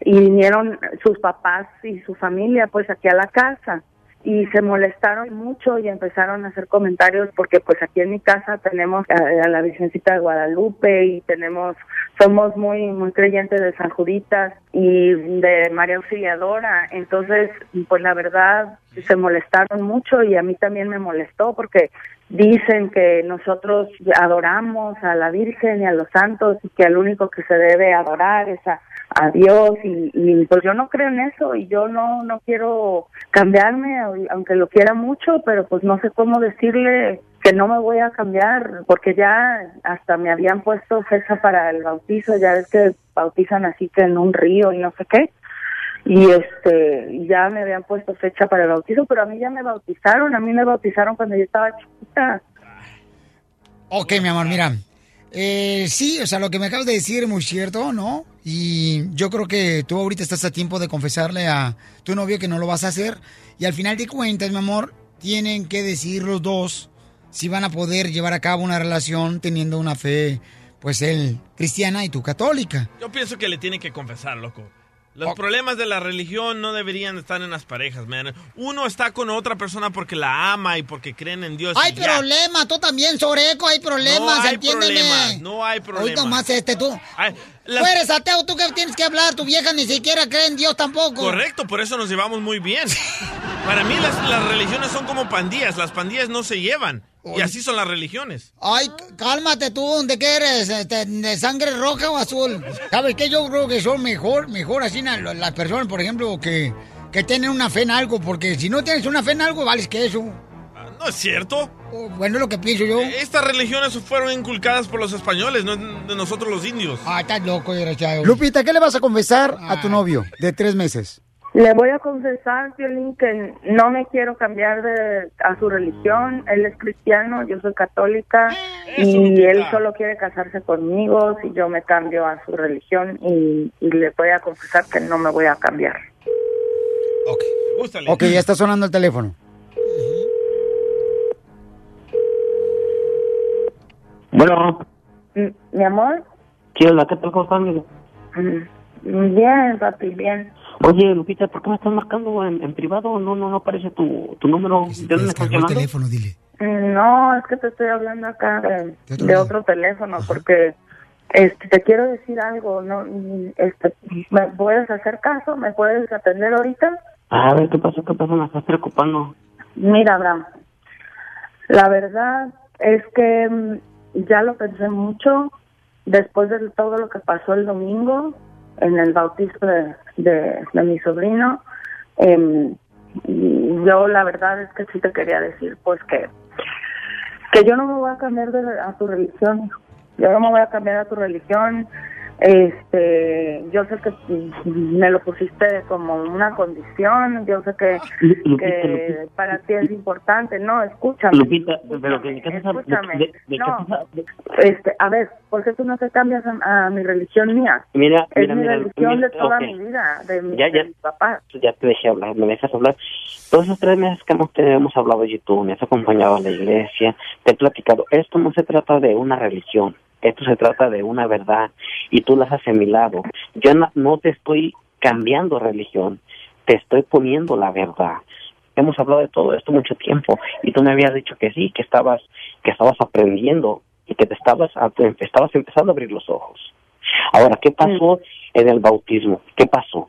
y vinieron sus papás y su familia pues aquí a la casa y se molestaron mucho y empezaron a hacer comentarios porque pues aquí en mi casa tenemos a, a la Virgencita de Guadalupe y tenemos somos muy muy creyentes de San Juditas y de María Auxiliadora. Entonces pues la verdad se molestaron mucho y a mí también me molestó porque dicen que nosotros adoramos a la Virgen y a los santos y que al único que se debe adorar es a, a Dios y, pues yo no creo en eso y yo no no quiero cambiarme aunque lo quiera mucho pero pues no sé cómo decirle que no me voy a cambiar porque ya hasta me habían puesto fecha para el bautizo ya ves que bautizan así que en un río y no sé qué y este ya me habían puesto fecha para el bautizo pero a mí ya me bautizaron a mí me bautizaron cuando yo estaba chiquita Ok, mi amor, mira. Eh, sí, o sea, lo que me acabas de decir es muy cierto, ¿no? Y yo creo que tú ahorita estás a tiempo de confesarle a tu novio que no lo vas a hacer. Y al final de cuentas, mi amor, tienen que decidir los dos si van a poder llevar a cabo una relación teniendo una fe, pues él cristiana y tú católica. Yo pienso que le tiene que confesar, loco. Los problemas de la religión no deberían estar en las parejas, man. Uno está con otra persona porque la ama y porque creen en Dios. Hay problemas, tú también, Soreco, hay problemas, No hay entiéndeme. problemas, no hay problemas. Hoy nomás este, tú. Ay, Tú las- eres ateo, tú que tienes que hablar, tu vieja ni siquiera cree en Dios tampoco. Correcto, por eso nos llevamos muy bien. Para mí las, las religiones son como pandillas, las pandillas no se llevan. Y así son las religiones. Ay, cálmate tú, ¿de qué eres? Este, ¿De sangre roja o azul? ¿Sabes qué? Yo creo que son mejor, mejor así las personas, por ejemplo, que, que tienen una fe en algo, porque si no tienes una fe en algo, vales que eso. No es cierto. Bueno, es lo que pienso yo. Estas religiones fueron inculcadas por los españoles, no de nosotros los indios. Ah, estás loco, desgraciado. Lupita, ¿qué le vas a confesar a tu novio de tres meses? Le voy a confesar, Violín, que no me quiero cambiar de, a su religión. Él es cristiano, yo soy católica y él solo quiere casarse conmigo si yo me cambio a su religión y, y le voy a confesar que no me voy a cambiar. Gústale. Ok, ya está sonando el teléfono. Bueno, Mi amor, ¿qué onda? ¿Qué tal? ¿Cómo estás, amigo? mm, bien, papi, bien. Oye, Lupita, ¿por qué me estás marcando en, en privado? No, no, no aparece tu, tu número. ¿De dónde me estás llamando? dile. Mm, No, es que te estoy hablando acá de, de otro teléfono porque este te quiero decir algo, no Mm, este me puedes hacer caso, me puedes atender ahorita? A ver, ¿qué pasó? ¿Qué pasó? Me estás preocupando. Mira, Abraham. La verdad es que ya lo pensé mucho después de todo lo que pasó el domingo en el bautizo de, de, mi sobrino. y yo la verdad es que sí te quería decir pues que que yo no me voy a cambiar de, a tu religión yo no me voy a cambiar a tu religión este yo sé que me lo pusiste como una condición yo sé que, Lupita, que para ti es importante no escúchame Lupita, pero ¿de estás escúchame. de, de No. de- este a ver ¿por qué tú no te cambias a, a mi religión mía? Mira, es mira, mi mira, religión mira, de toda mi vida de, mi, Ya, de ya. mis papás Ya te dejé hablar, me dejas hablar. Todos esos tres meses que hemos, tenido, hemos hablado y tú me has acompañado a la iglesia, te he platicado. Esto no se trata de una religión, esto se trata de una verdad y tú la has asimilado. Yo no, no te estoy cambiando religión, te estoy poniendo la verdad. Hemos hablado de todo esto mucho tiempo y tú me habías dicho que sí, que estabas, que estabas aprendiendo y que te estabas, estabas empezando a abrir los ojos. Ahora, ¿qué pasó en el bautismo? ¿Qué pasó?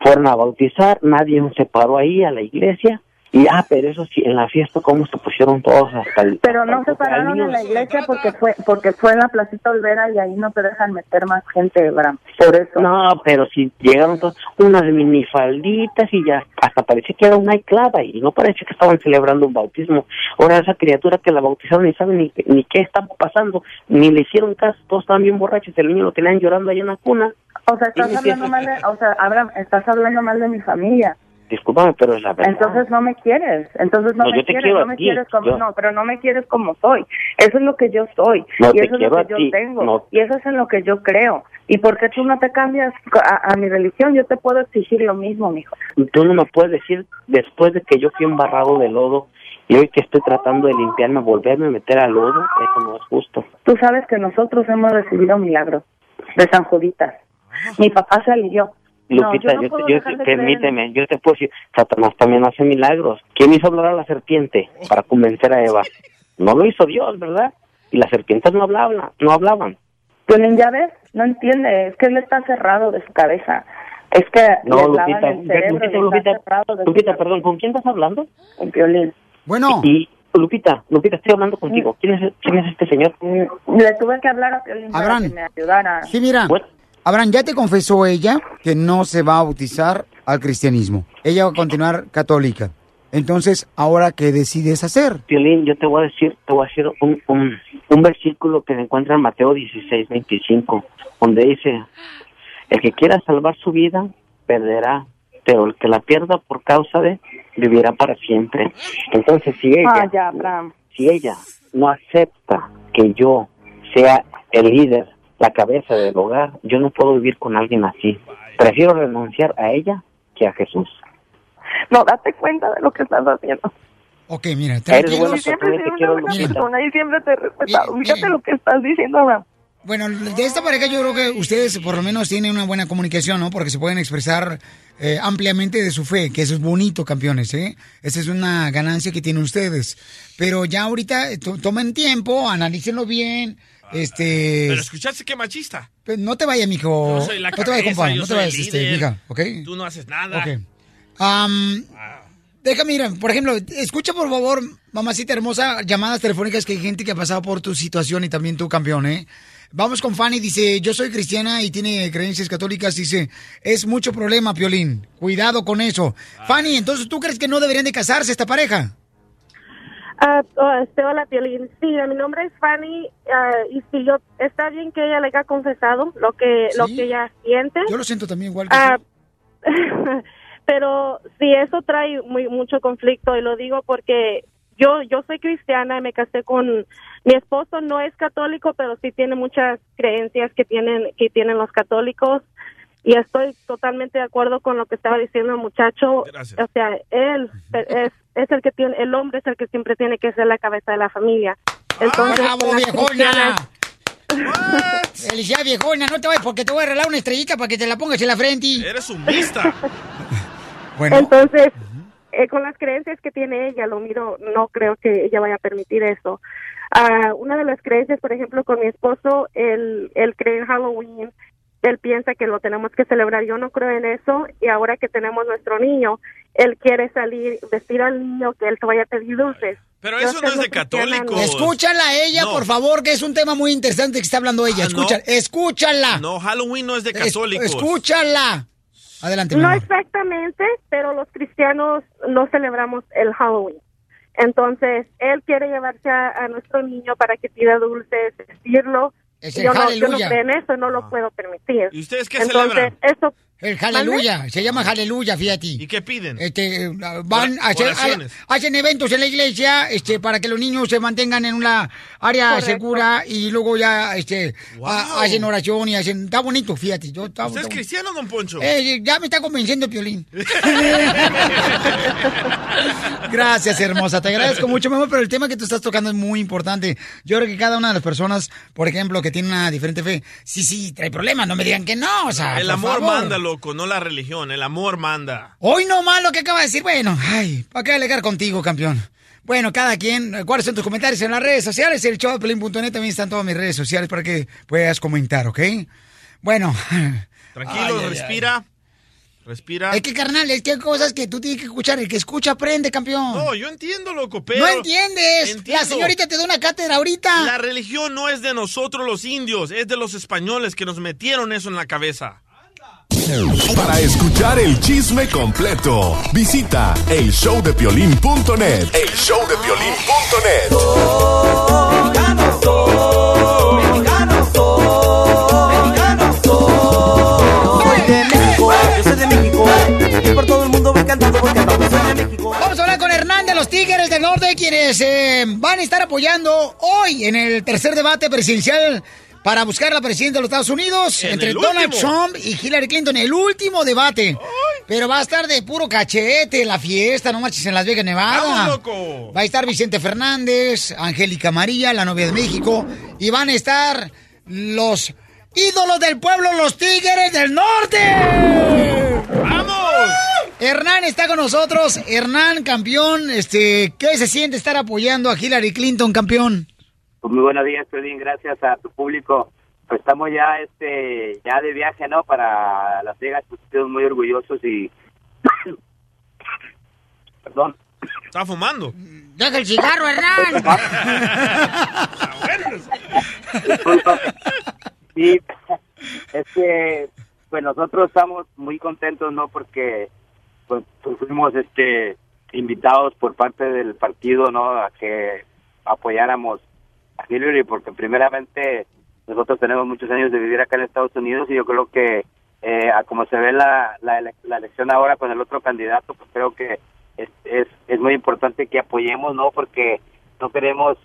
Fueron a bautizar, nadie se paró ahí a la iglesia y, ah, pero eso sí, en la fiesta, ¿cómo se pusieron todos hasta el... pero no se pararon en la iglesia porque fue porque fue en la placita Olvera y ahí no te dejan meter más gente Abraham. Por eso. No, pero si llegaron todos, unas minifalditas y ya, hasta parecía que era una clava y no parecía que estaban celebrando un bautismo. Ahora esa criatura que la bautizaron ni sabe ni, ni qué estaba pasando, ni le hicieron caso, todos estaban bien borrachos, el niño lo tenían llorando ahí en la cuna. o sea estás hablando mal de o sea Abraham estás hablando mal de mi familia Discúlpame, pero es la verdad. Entonces no me quieres, entonces no, No, me yo te quieres, quiero no me ti, quieres como yo- no, pero no me quieres como soy. Eso es lo que yo soy No, y te eso es quiero lo que yo ti, tengo no. y eso es en lo que yo creo. ¿Y por qué tú no te cambias a, a mi religión? Yo te puedo exigir lo mismo, mijo. Tú no me puedes decir, después de que yo fui embarrado de lodo y hoy que estoy tratando de limpiarme, volverme a meter al lodo, eso no es justo. Tú sabes que nosotros hemos recibido milagros de San Juditas. Mi papá se alivió. No, Lupita, yo no yo, de permíteme, yo te puedo decir, Satanás también hace milagros. ¿Quién hizo hablar a la serpiente para convencer a Eva? No lo hizo Dios, ¿verdad? Y las serpientes no hablaban, no hablaban. Piolín, ya ves, no entiende, es que él está cerrado de su cabeza. Es que No, Lupita, el cerebro, Lupita, Lupita, Lupita, perdón, ¿con quién estás hablando? Con Piolín. Bueno. Y, Lupita, Lupita, estoy hablando contigo. ¿Quién es, quién es este señor? Le tuve que hablar a Piolín para que me ayudara. Sí, mira. Abraham, ya te confesó ella que no se va a bautizar al cristianismo. Ella va a continuar católica. Entonces, ¿ahora qué decides hacer? Violín, yo te voy a decir, te voy a decir un, un, un versículo que se encuentra en Mateo 16, 25, donde dice, el que quiera salvar su vida, perderá, pero el que la pierda por causa de, vivirá para siempre. Entonces, si ella, Ah, ya, Abraham. si ella no acepta que yo sea el líder, la cabeza del hogar, yo no puedo vivir con alguien así. Prefiero renunciar a ella que a Jesús. No, date cuenta de lo que estás haciendo. Ok, mira, tranquilo. siempre he persona y te quiero, una buena Lupita. persona y siempre te he respetado. Fíjate lo que estás diciendo, Abraham. Bueno, de esta pareja yo creo que ustedes por lo menos tienen una buena comunicación, ¿no? Porque se pueden expresar eh, ampliamente de su fe, que eso es bonito, campeones, ¿eh? Esa es una ganancia que tienen ustedes. Pero ya ahorita eh, to- tomen tiempo, analícenlo bien, este... Pero escuchaste qué machista. Pues No te vayas, mijo. Yo soy la no te vayas, cabeza, compa. yo No te vayas, este, mija, ¿ok? Tú no haces nada. Ok. Am, déjame, mira, por ejemplo, escucha por favor, mamacita hermosa, llamadas telefónicas que hay gente que ha pasado por tu situación y también tu campeón, ¿eh? Vamos con Fanny, dice, yo soy cristiana y tiene creencias católicas, dice, es mucho problema, Piolín, cuidado con eso. Fanny, entonces, ¿tú crees que no deberían de casarse esta pareja? Ah, oh, este, hola, Piolín. Sí, mi nombre es Fanny ah, y si yo está bien que ella le haya confesado lo que lo Sí. que ella siente. Yo lo siento también igual que Ah, pero si eso trae muy mucho conflicto y lo digo porque yo yo soy cristiana y me casé con mi esposo no es católico pero sí tiene muchas creencias que tienen que tienen los católicos y estoy totalmente de acuerdo con lo que estaba diciendo el muchacho o sea él es es el que tiene el hombre es el que siempre tiene que ser la cabeza de la familia entonces ¡Bravo, viejona! Felicidades, viejona, no te vayas porque te voy a regalar una estrellita para que te la pongas en la frente. Eres un mista. Bueno. Entonces, eh, con las creencias que tiene ella, lo miro, no creo que ella vaya a permitir eso. Ah, una de las creencias, por ejemplo, con mi esposo, él, él cree en Halloween, él piensa que lo tenemos que celebrar, yo no creo en eso, y ahora que tenemos nuestro niño, él quiere salir, vestir al niño, que él se vaya a pedir dulces. Pero Yo eso no es de no. Escúchala a ella, No. por favor, que es un tema muy interesante que está hablando ella. Ah, ¿no? Escúchala. No, Halloween no es de católicos. escúchala. Adelante, No exactamente, pero los cristianos no celebramos el Halloween. Entonces, él quiere llevarse a, a nuestro niño para que pida dulces, vestirlo. Es yo, no, yo no creo en eso, no lo puedo permitir. ¿Y ustedes qué Entonces, celebran? eso... El aleluya, se llama aleluya, fíjate. ¿Y qué piden? Este, van a hacer, a- hacen eventos en la iglesia, este, para que los niños se mantengan en una área Correcto. segura y luego ya, este, Wow. a- hacen oración y hacen, está bonito, fíjate. Yo, está- ¿Usted es cristiano, don Poncho? Eh, ya me está convenciendo, Piolín. Gracias, hermosa. Te agradezco mucho, mi amor, pero el tema que tú estás tocando es muy importante. Yo creo que cada una de las personas, por ejemplo, que tiene una diferente fe, sí, sí, trae problemas, no me digan que no, o sea, el por amor favor. manda, loco, no la religión. El amor manda. Hoy no más lo que acaba de decir. Bueno, ay, ¿para qué alegar contigo, campeón? Bueno, cada quien, ¿cuáles son tus comentarios en las redes sociales? El show de Pelín.net también están todas mis redes sociales para que puedas comentar, ¿ok? Bueno. Tranquilo, Ay, ay, respira. Respira. Es que, carnal, es que hay cosas que tú tienes que escuchar. El que escucha aprende, campeón. No, yo entiendo, loco, pero... No entiendes. Entiendo. La señorita te da una cátedra ahorita. La religión no es de nosotros los indios, es de los españoles que nos metieron eso en la cabeza. Para escuchar el chisme completo, visita elshowdepiolín.net. El showdepiolín.net. Soy de México, yo soy de México. Y por todo el mundo voy cantando porque andamos soy de México. Vamos a hablar con Hernán de los Tigres del Norte, quienes eh, van a estar apoyando hoy en el tercer debate presidencial para buscar la presidencia de los Estados Unidos En entre Donald último. Trump y Hillary Clinton. El último debate. Pero va a estar de puro cachete la fiesta, no marches en Las Vegas, Nevada. ¡Vamos, loco! Va a estar Vicente Fernández, Angélica María, la novia de México, y van a estar los ídolos del pueblo, los Tigres del Norte. ¡Vamos! Hernán está con nosotros. Hernán, campeón, este, ¿qué se siente estar apoyando a Hillary Clinton, campeón? Pues muy buenos días, Piolín. Gracias a tu público. pues estamos ya este ya de viaje, ¿no? Para Las Vegas, pues estamos muy orgullosos y perdón. ¿Está fumando? Deja el cigarro, Hernán. Disculpa. Sí, es que pues nosotros estamos muy contentos, ¿no? Porque pues, pues, fuimos este invitados por parte del partido, ¿no? A que apoyáramos a Hillary porque primeramente nosotros tenemos muchos años de vivir acá en Estados Unidos y yo creo que eh, a como se ve la, la, la elección ahora con el otro candidato, pues creo que es, es, es muy importante que apoyemos, ¿no? Porque no queremos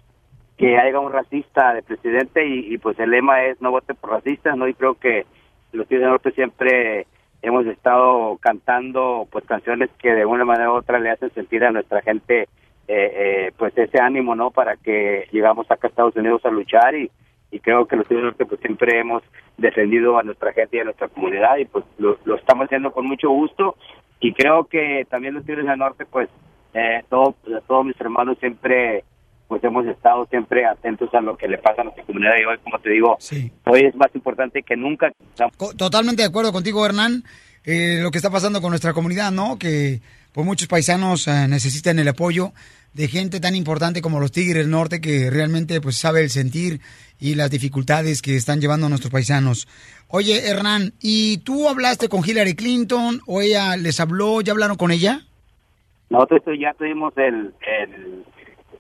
que haya un racista de presidente y, pues el lema es no vote por racistas, ¿no? Y creo que los Tigres del Norte siempre hemos estado cantando pues canciones que de una manera u otra le hacen sentir a nuestra gente eh, eh, pues ese ánimo, ¿no? Para que llegamos acá a Estados Unidos a luchar y, y creo que los del Norte pues siempre hemos defendido a nuestra gente y a nuestra comunidad y pues lo, lo estamos haciendo con mucho gusto y creo que también los Tigres del Norte pues eh, todo- todos mis hermanos siempre pues hemos estado siempre atentos a lo que le pasa a nuestra comunidad y hoy como te digo hoy es más importante que nunca Totalmente de acuerdo contigo, Hernán. Eh, lo que está pasando con nuestra comunidad, ¿no? Que pues muchos paisanos eh, necesitan el apoyo de gente tan importante como los Tigres del Norte que realmente pues sabe el sentir y las dificultades que están llevando a nuestros paisanos. Oye, Hernán, ¿y tú hablaste con Hillary Clinton o ella les habló? ¿Ya hablaron con ella? nosotros ya tuvimos el, el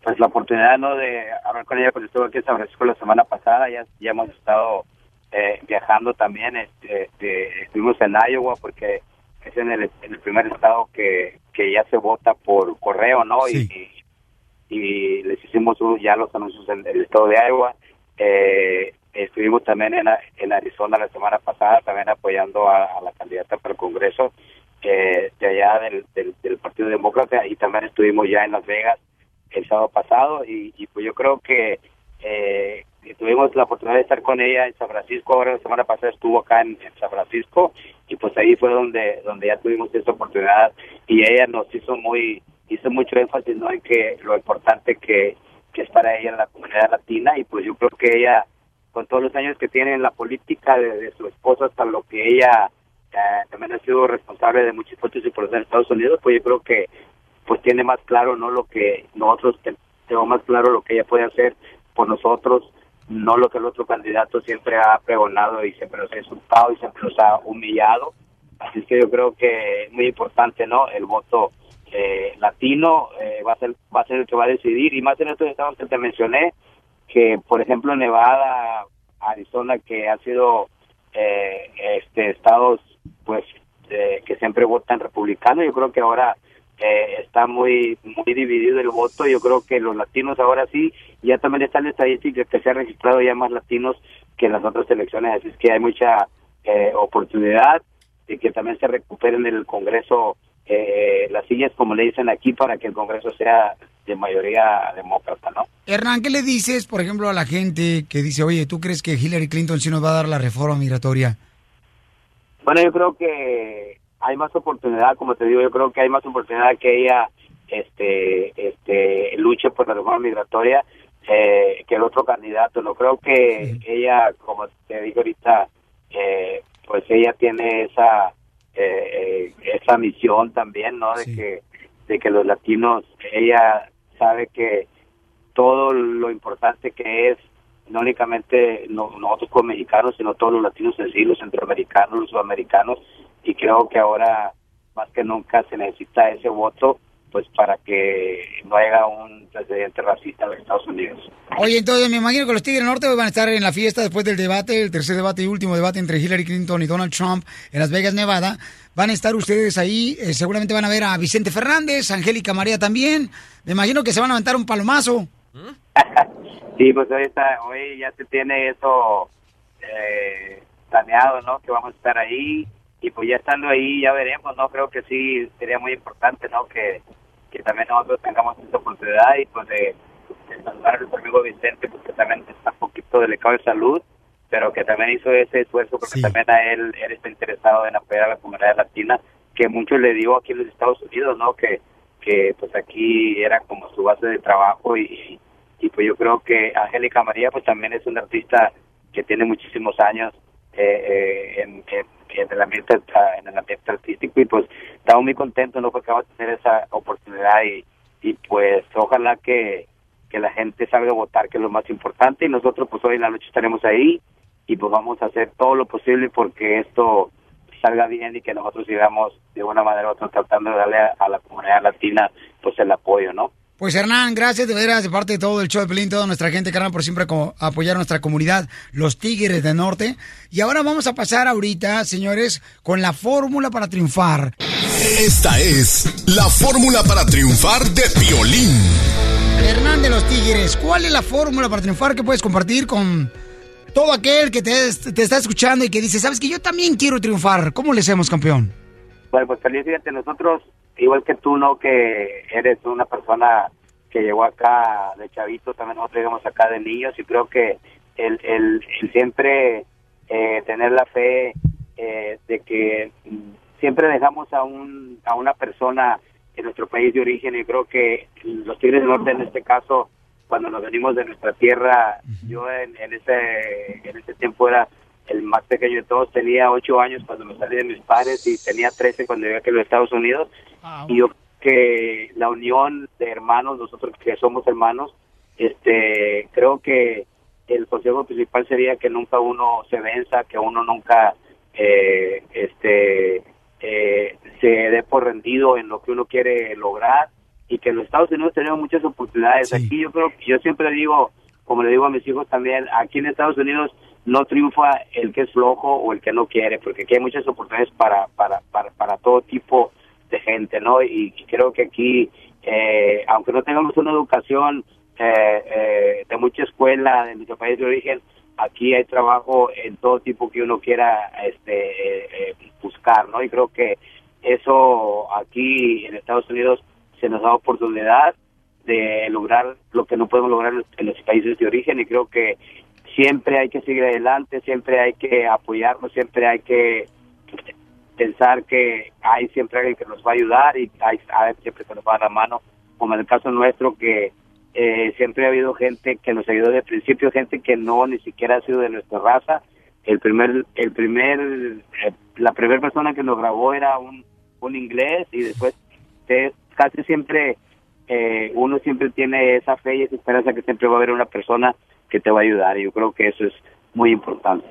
pues la oportunidad no de hablar con ella cuando estuve aquí en San Francisco la semana pasada ya ya hemos estado eh, viajando también este, este, estuvimos en Iowa porque es en el, en el primer estado que, que ya se vota por correo no y, y les hicimos ya los anuncios en el estado de Iowa. Eh, estuvimos también en, en Arizona la semana pasada también apoyando a, la candidata para el Congreso eh, de allá del, del, Partido Demócrata y también estuvimos ya en Las Vegas el sábado pasado y, y pues yo creo que eh, tuvimos la oportunidad de estar con ella en San Francisco ahora la semana pasada estuvo acá en, en San Francisco y pues ahí fue donde donde ya tuvimos esa oportunidad y ella nos hizo muy hizo mucho énfasis no en que lo importante que, que es para ella la comunidad latina y pues yo creo que ella con todos los años que tiene en la política de, de su esposo hasta lo que ella eh, también ha sido responsable de muchos puestos importantes en Estados Unidos pues yo creo que pues tiene más claro no lo que nosotros te- tenemos más claro lo que ella puede hacer por nosotros no lo que el otro candidato siempre ha pregonado y siempre nos ha insultado y siempre nos ha humillado. Así que yo creo que es muy importante no el voto eh, latino eh, va a ser va a ser el que va a decidir. Y más en estos estados que te mencioné que por ejemplo Nevada Arizona que han sido eh, este estados pues que siempre votan republicano yo creo que ahora eh, está muy muy dividido el voto. Yo creo que los latinos ahora sí ya también está en la estadística que se han registrado ya más latinos que en las otras elecciones. Así es que hay mucha eh, oportunidad de que también se recuperen en el Congreso eh, las sillas como le dicen aquí para que el Congreso sea de mayoría demócrata no Hernán, ¿qué le dices, por ejemplo, a la gente que dice, oye, ¿tú crees que Hillary Clinton sí nos va a dar la reforma migratoria? Bueno, yo creo que hay más oportunidad, como te digo, yo creo que hay más oportunidad que ella este este luche por la reforma migratoria eh, que el otro candidato. No creo que ella, como te digo ahorita, eh, pues ella tiene esa eh, eh, esa misión también, ¿no? De que de que los latinos, ella sabe que todo lo importante que es no únicamente no- nosotros como mexicanos, sino todos los latinos en sí, los centroamericanos, los sudamericanos, y creo que ahora más que nunca se necesita ese voto pues para que no haya un presidente racista en Estados Unidos. Oye, entonces me imagino que los Tigres del Norte van a estar en la fiesta después del debate, el tercer debate y último debate entre Hillary Clinton y Donald Trump en Las Vegas, Nevada. Van a estar ustedes ahí, eh, seguramente van a ver a Vicente Fernández, Angélica María también. Me imagino que se van a aventar un palomazo. Sí, pues hoy, está, hoy ya se tiene eso eh, planeado, ¿no? Que vamos a estar ahí y pues ya estando ahí ya veremos, ¿no? Creo que sí sería muy importante, ¿no? Que, que también nosotros tengamos esta oportunidad y pues de, de saludar a nuestro amigo Vicente, pues que también está un poquito delicado de salud, pero que también hizo ese esfuerzo porque también a él, él está interesado en apoyar a la comunidad latina, que mucho le dio aquí en los Estados Unidos, ¿no? Que, que pues aquí era como su base de trabajo y, y pues yo creo que Angélica María pues también es una artista que tiene muchísimos años eh, eh, en, en- en el ambiente en el ambiente artístico y pues estamos muy contentos no porque vamos a tener esa oportunidad y, y pues ojalá que, que la gente salga a votar que es lo más importante y nosotros pues hoy en la noche estaremos ahí y pues vamos a hacer todo lo posible porque esto salga bien y que nosotros sigamos de una manera u otra tratando de darle a, a la comunidad latina pues el apoyo, ¿no? Pues Hernán, gracias de veras de parte de todo el show de Pelín, toda nuestra gente, carnal, por siempre apoyar a nuestra comunidad, los Tigres del Norte. Y ahora vamos a pasar ahorita, señores, con la fórmula para triunfar. Esta es la fórmula para triunfar de Piolín. Hernán de los Tigres, ¿cuál es la fórmula para triunfar que puedes compartir con todo aquel que te, te está escuchando y que dice, sabes que yo también quiero triunfar? ¿Cómo le hacemos, campeón? Bueno, pues feliz, fíjate, nosotros, igual que tú, ¿no? Que eres una persona que llegó acá de chavito, también nosotros llegamos acá de niños y creo que el, el, el siempre eh, tener la fe eh, de que siempre dejamos a, un, a una persona en nuestro país de origen y creo que los Tigres del Norte en este caso, cuando nos venimos de nuestra tierra, yo en, en ese en ese tiempo era el más pequeño de todos, tenía ocho años cuando me salí de mis padres y tenía 13 cuando llegué aquí a los Estados Unidos. Y yo que la unión de hermanos, nosotros que somos hermanos, este creo que el consejo principal sería que nunca uno se venza, que uno nunca eh, este eh, se dé por rendido en lo que uno quiere lograr y que en los Estados Unidos tenemos muchas oportunidades. Aquí yo creo que yo siempre digo, como le digo a mis hijos también, aquí en Estados Unidos no triunfa el que es flojo o el que no quiere, porque aquí hay muchas oportunidades para para para, para todo tipo de gente, ¿no? Y, creo que aquí, eh, aunque no tengamos una educación eh, eh, de mucha escuela de nuestro país de origen, aquí hay trabajo en todo tipo que uno quiera este eh, buscar, ¿no? Y creo que eso aquí en Estados Unidos se nos da oportunidad de lograr lo que no podemos lograr en los países de origen y creo que siempre hay que seguir adelante, siempre hay que apoyarnos, siempre hay que pensar que hay siempre alguien que nos va a ayudar y hay, siempre que nos va a dar la mano, como en el caso nuestro que eh, siempre ha habido gente que nos ayudó desde el principio, gente que no ni siquiera ha sido de nuestra raza. El primer, el primer, eh, la primera persona que nos grabó era un, un inglés y después casi siempre eh, uno siempre tiene esa fe y esa esperanza que siempre va a haber una persona que te va a ayudar y yo creo que eso es muy importante.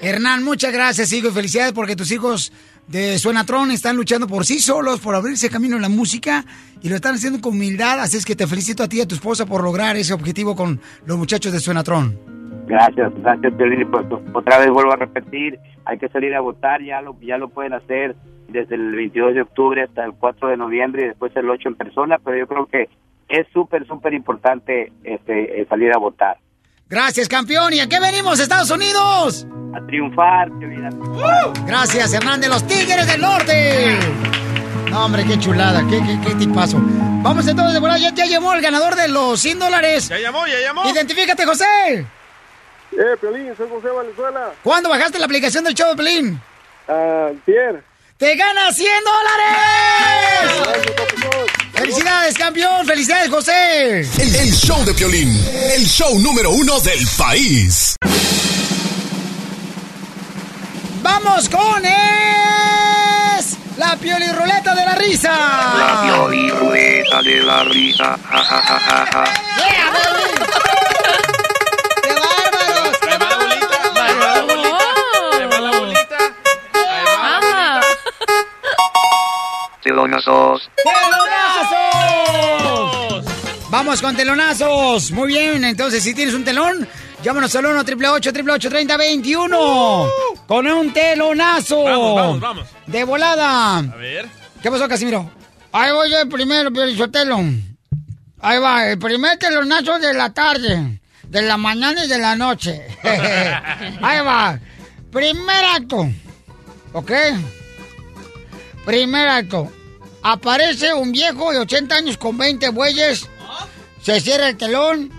Hernán, muchas gracias, hijo, y felicidades porque tus hijos de Suenatron están luchando por sí solos, por abrirse camino en la música y lo están haciendo con humildad, así es que te felicito a ti y a tu esposa por lograr ese objetivo con los muchachos de Suenatron. Gracias, gracias, Piolín. Pues, otra vez vuelvo a repetir, hay que salir a votar, ya lo, ya lo pueden hacer desde el 22 de octubre hasta el 4 de noviembre y después el 8 en persona, pero yo creo que es súper, súper importante este, eh, salir a votar. Gracias, campeón. ¿Y a qué venimos, Estados Unidos? A triunfar, Piolín, triunfar. Gracias, Hernán de los Tigres del Norte. No, hombre, qué chulada, qué, qué, qué tipazo. Vamos entonces, de verdad, ya, ya llamó el ganador de los 100 dólares. Ya llamó, ya llamó. Identifícate, José. Eh, Piolín, soy José Valenzuela. ¿Cuándo bajaste la aplicación del show de Pelín? Ah, Pierre. ¡Te ganas 100 dólares! ¡Felicidades, campeón! ¡Felicidades, José! El, el show de Piolín, el show número uno del país. ¡Vamos con es la pioli ruleta de la risa! La piolirrueta de la risa. Ja, ja, ja, ja, ja. ¡Yeah, Telonazos. ¡Telonazos! Vamos con telonazos. Muy bien, entonces si tienes un telón, llámanos al 1 888 30 21 Con un telonazo. Vamos, vamos, vamos. De volada. A ver. ¿Qué pasó, Casimiro? Ahí voy yo el primero, Piolichotelo. Ahí va, el primer telonazo de la tarde, de la mañana y de la noche. Ahí va. Primer acto. ¿Ok? Primer acto. Aparece un viejo de 80 años con 20 bueyes. Se cierra el telón.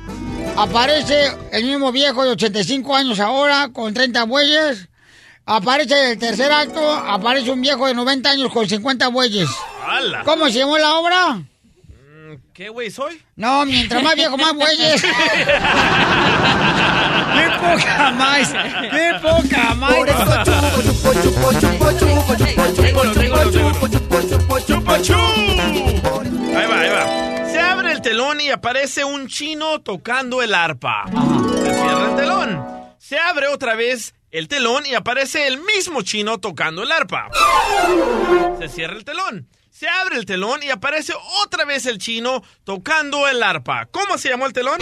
Aparece el mismo viejo de 85 años ahora con 30 bueyes. Aparece el tercer acto. Aparece un viejo de 90 años con 50 bueyes. ¡Hala! ¿Cómo se llamó la obra? ¿Qué güey soy? No, mientras más viejo, más bueyes. ¡Qué poca más! ¡Qué poca más! Por eso chupo, chupo, chupo, chupo, chupo, chupo, chupo, chupo, Ahí va, ahí va. Se abre el telón y aparece un chino tocando el arpa. Se cierra el telón. Se abre otra vez el telón y aparece el mismo chino tocando el arpa. Se cierra el telón. Se abre el telón y aparece otra vez el chino tocando el arpa. ¿Cómo se llamó el telón?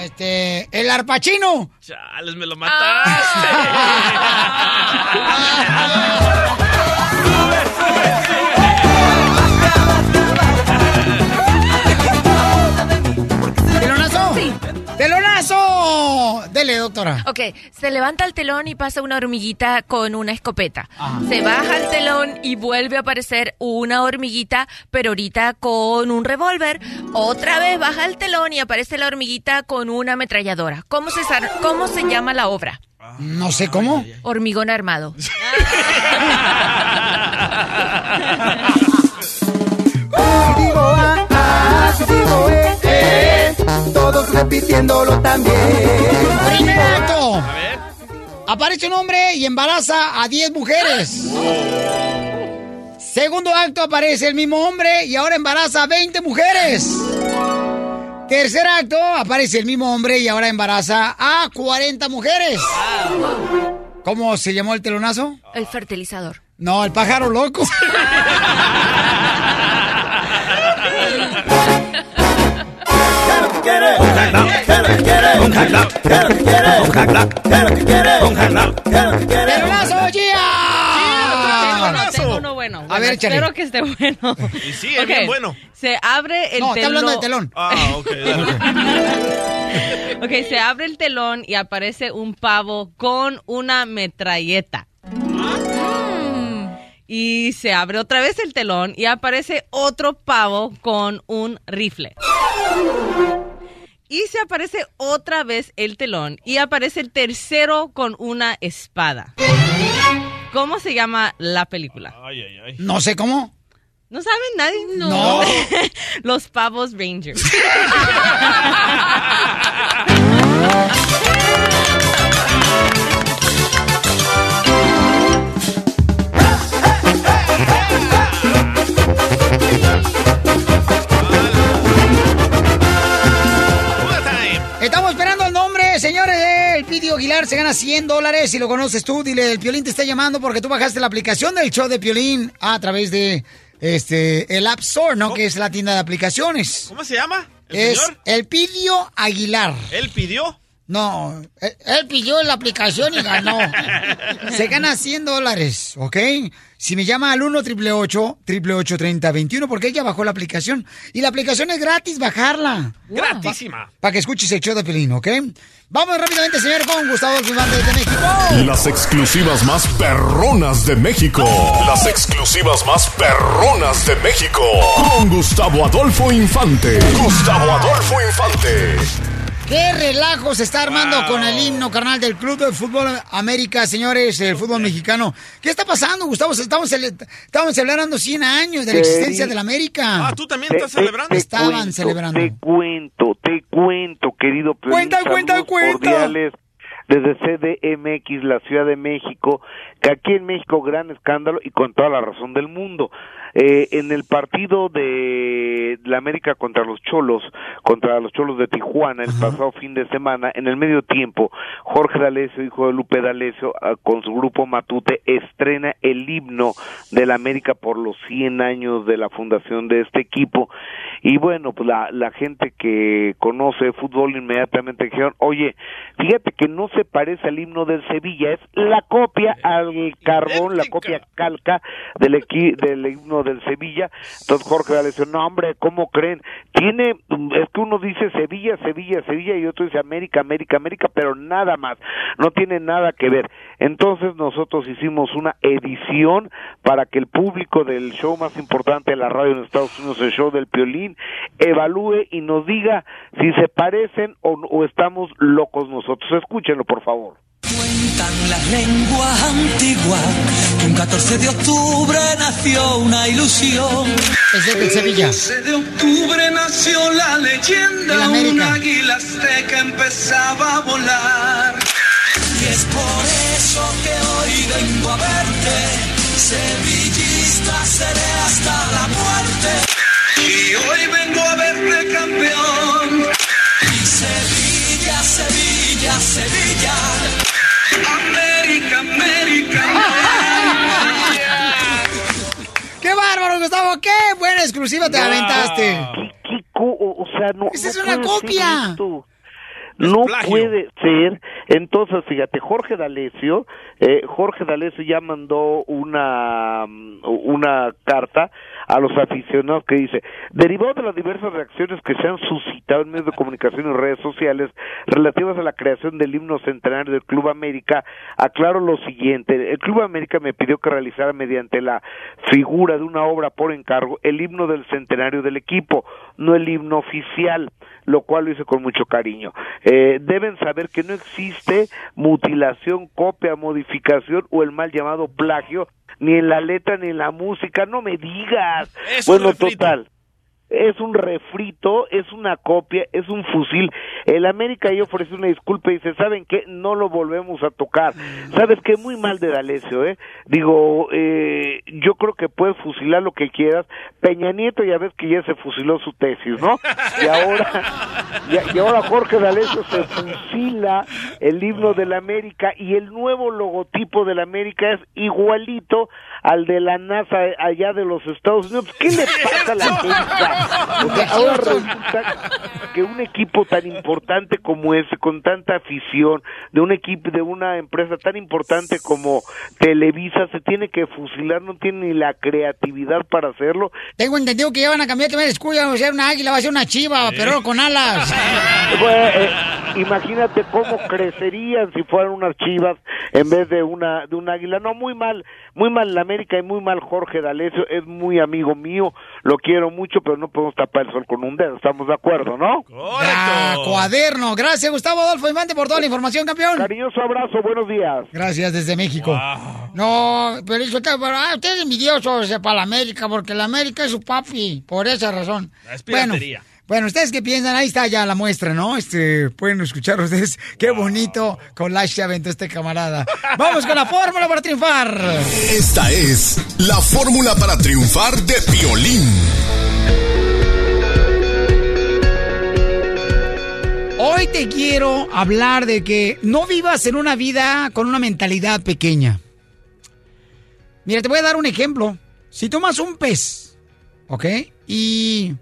Este, el arpachino. Chales, me lo mataste. Dele, doctora. Ok, se levanta el telón y pasa una hormiguita con una escopeta. Se baja el telón y vuelve a aparecer una hormiguita, pero ahorita con un revólver. Otra vez baja el telón y aparece la hormiguita con una ametralladora. ¿Cómo se, sar- cómo se llama la obra? No sé cómo. Hormigón armado. Digo A, A, si digo E, E, todos repitiéndolo también. Primer acto. Aparece un hombre y embaraza a 10 mujeres. Segundo acto aparece el mismo hombre y ahora embaraza a 20 mujeres. Tercer acto aparece el mismo hombre y ahora embaraza a 40 mujeres. ¿Cómo se llamó el telonazo? El fertilizador. No, el pájaro loco. ¡Telonazo, No, tengo uno bueno. A ver, espero que esté bueno. Y sí, es bien bueno. Se abre el No, está telón. hablando del telón. Ah, ok. Ok, se abre el telón y aparece un pavo con una metralleta. Y se abre otra vez el telón y aparece otro pavo con un rifle. Y se aparece otra vez el telón y aparece el tercero con una espada. ¿Cómo se llama la película? No sé cómo. ¿No saben nadie? No. Los pavos Rangers. El Pidio Aguilar se gana 100 dólares. Si lo conoces tú, dile, el Piolín te está llamando porque tú bajaste la aplicación del show de Piolín a través de este el App Store, ¿no? Que es la tienda de aplicaciones. ¿Cómo se llama? ¿El Es señor? el Pidio Aguilar. ¿Él pidió? No, él, él pidió la aplicación y ganó. Se gana 100 dólares, ¿ok? Si me llama al 1 888 3021 porque ella bajó la aplicación. Y la aplicación es gratis bajarla. Gratísima. Para que escuches el show de Pelín, ¿ok? Vamos rápidamente, señor, con Gustavo Gimante de México. Las exclusivas más perronas de México. Las exclusivas más perronas de México. Con Gustavo Adolfo Infante. Gustavo Adolfo Infante. ¿Qué relajo se está armando con el himno, carnal, del Club de Fútbol América, señores, el fútbol mexicano? ¿Qué está pasando, Gustavo? Estamos, cele- estamos celebrando 100 años de la existencia de la América. Ah, ¿tú también estás celebrando? Estaban celebrando. Te cuento, te cuento, querido Cuenta, cuenta, cuenta. cordiales desde CDMX, la Ciudad de México, que aquí en México gran escándalo y con toda la razón del mundo. Eh, en el partido de la América contra los Cholos, contra los Cholos de Tijuana, el pasado fin de semana, en el medio tiempo, Jorge D'Alessio, hijo de Lupe D'Alessio, ah, con su grupo Matute, estrena el himno de la América por los 100 años de la fundación de este equipo. Y bueno, pues la, la gente que conoce fútbol inmediatamente dijeron, oye, fíjate que no se parece al himno del Sevilla, es la copia al carbón, la copia calca del, equi- del himno del Sevilla. Entonces Jorge D'Alessio, no hombre, ¿cómo creen? Tiene, es que uno dice Sevilla, Sevilla, Sevilla y otro dice América, América, América, pero nada más, no tiene nada que ver. Entonces nosotros hicimos una edición para que el público del show más importante de la radio en Estados Unidos, el show del Piolín, evalúe y nos diga si se parecen o, o estamos locos nosotros. Escúchenlo, por favor. Cuentan la lengua antigua Un 14 de octubre nació una ilusión. Es de Sevilla. 14 de octubre nació la leyenda. Un águila azteca empezaba a volar. Y es por eso que hoy vengo a verte. Sevillista seré hasta la muerte. Y hoy vengo a verte campeón. Gustavo! ¡Qué buena exclusiva te aventaste! ¿Qué co- o sea, no. Esa es no una puede ser copia. esto. No puede ser. Entonces, fíjate, Jorge D'Alessio, eh, Jorge D'Alessio ya mandó una, mm, una carta a los aficionados que dice, derivado de las diversas reacciones que se han suscitado en medios de comunicación y redes sociales relativas a la creación del himno centenario del Club América, aclaro lo siguiente, el Club América me pidió que realizara mediante la figura de una obra por encargo el himno del centenario del equipo, no el himno oficial lo cual lo hice con mucho cariño. Eh, deben saber que no existe mutilación, copia, modificación o el mal llamado plagio, ni en la letra ni en la música, no me digas. Bueno, total. Es un refrito, es una copia, es un fusil. El América ahí ofreció una disculpa y dice, ¿saben qué? No lo volvemos a tocar. ¿Sabes qué? Muy mal de D'Alessio, ¿eh? Digo, eh, yo creo que puedes fusilar lo que quieras. Peña Nieto ya ves que ya se fusiló su tesis, ¿no? Y ahora, y, y ahora Jorge D'Alessio se fusila el himno del América y el nuevo logotipo del América es igualito al de la NASA allá de los Estados Unidos. ¿Qué le pasa a la América? O sea, ahora resulta que un equipo tan importante como ese, con tanta afición, de un equipo, de una empresa tan importante como Televisa, se tiene que fusilar, no tiene ni la creatividad para hacerlo. Tengo entendido que ya van a cambiar también el escudo, va a ser una águila, va a ser una chiva, pero con alas. Bueno, eh, imagínate cómo crecerían si fueran unas chivas en vez de una de un águila. No, muy mal, muy mal la América y muy mal Jorge D'Alessio. Es muy amigo mío, lo quiero mucho, pero no podemos tapar el sol con un dedo. Estamos de acuerdo, ¿no? Ah, cuaderno. Gracias, Gustavo Adolfo Infante, por toda la información, campeón. Cariñoso abrazo, buenos días. Gracias desde México. No, pero eso está, pero, ah, ustedes envidiosos para la América, porque la América es su papi, por esa razón. Es bueno. Bueno, ¿ustedes qué piensan? Ahí está ya la muestra, ¿no? Este, pueden escuchar ustedes qué bonito collage se aventó este camarada. Vamos con la fórmula para triunfar. Esta es la fórmula para triunfar de Piolín. Hoy te quiero hablar de que no vivas en una vida con una mentalidad pequeña. Mira, te voy a dar un ejemplo. Si tomas un pez, ¿ok? Y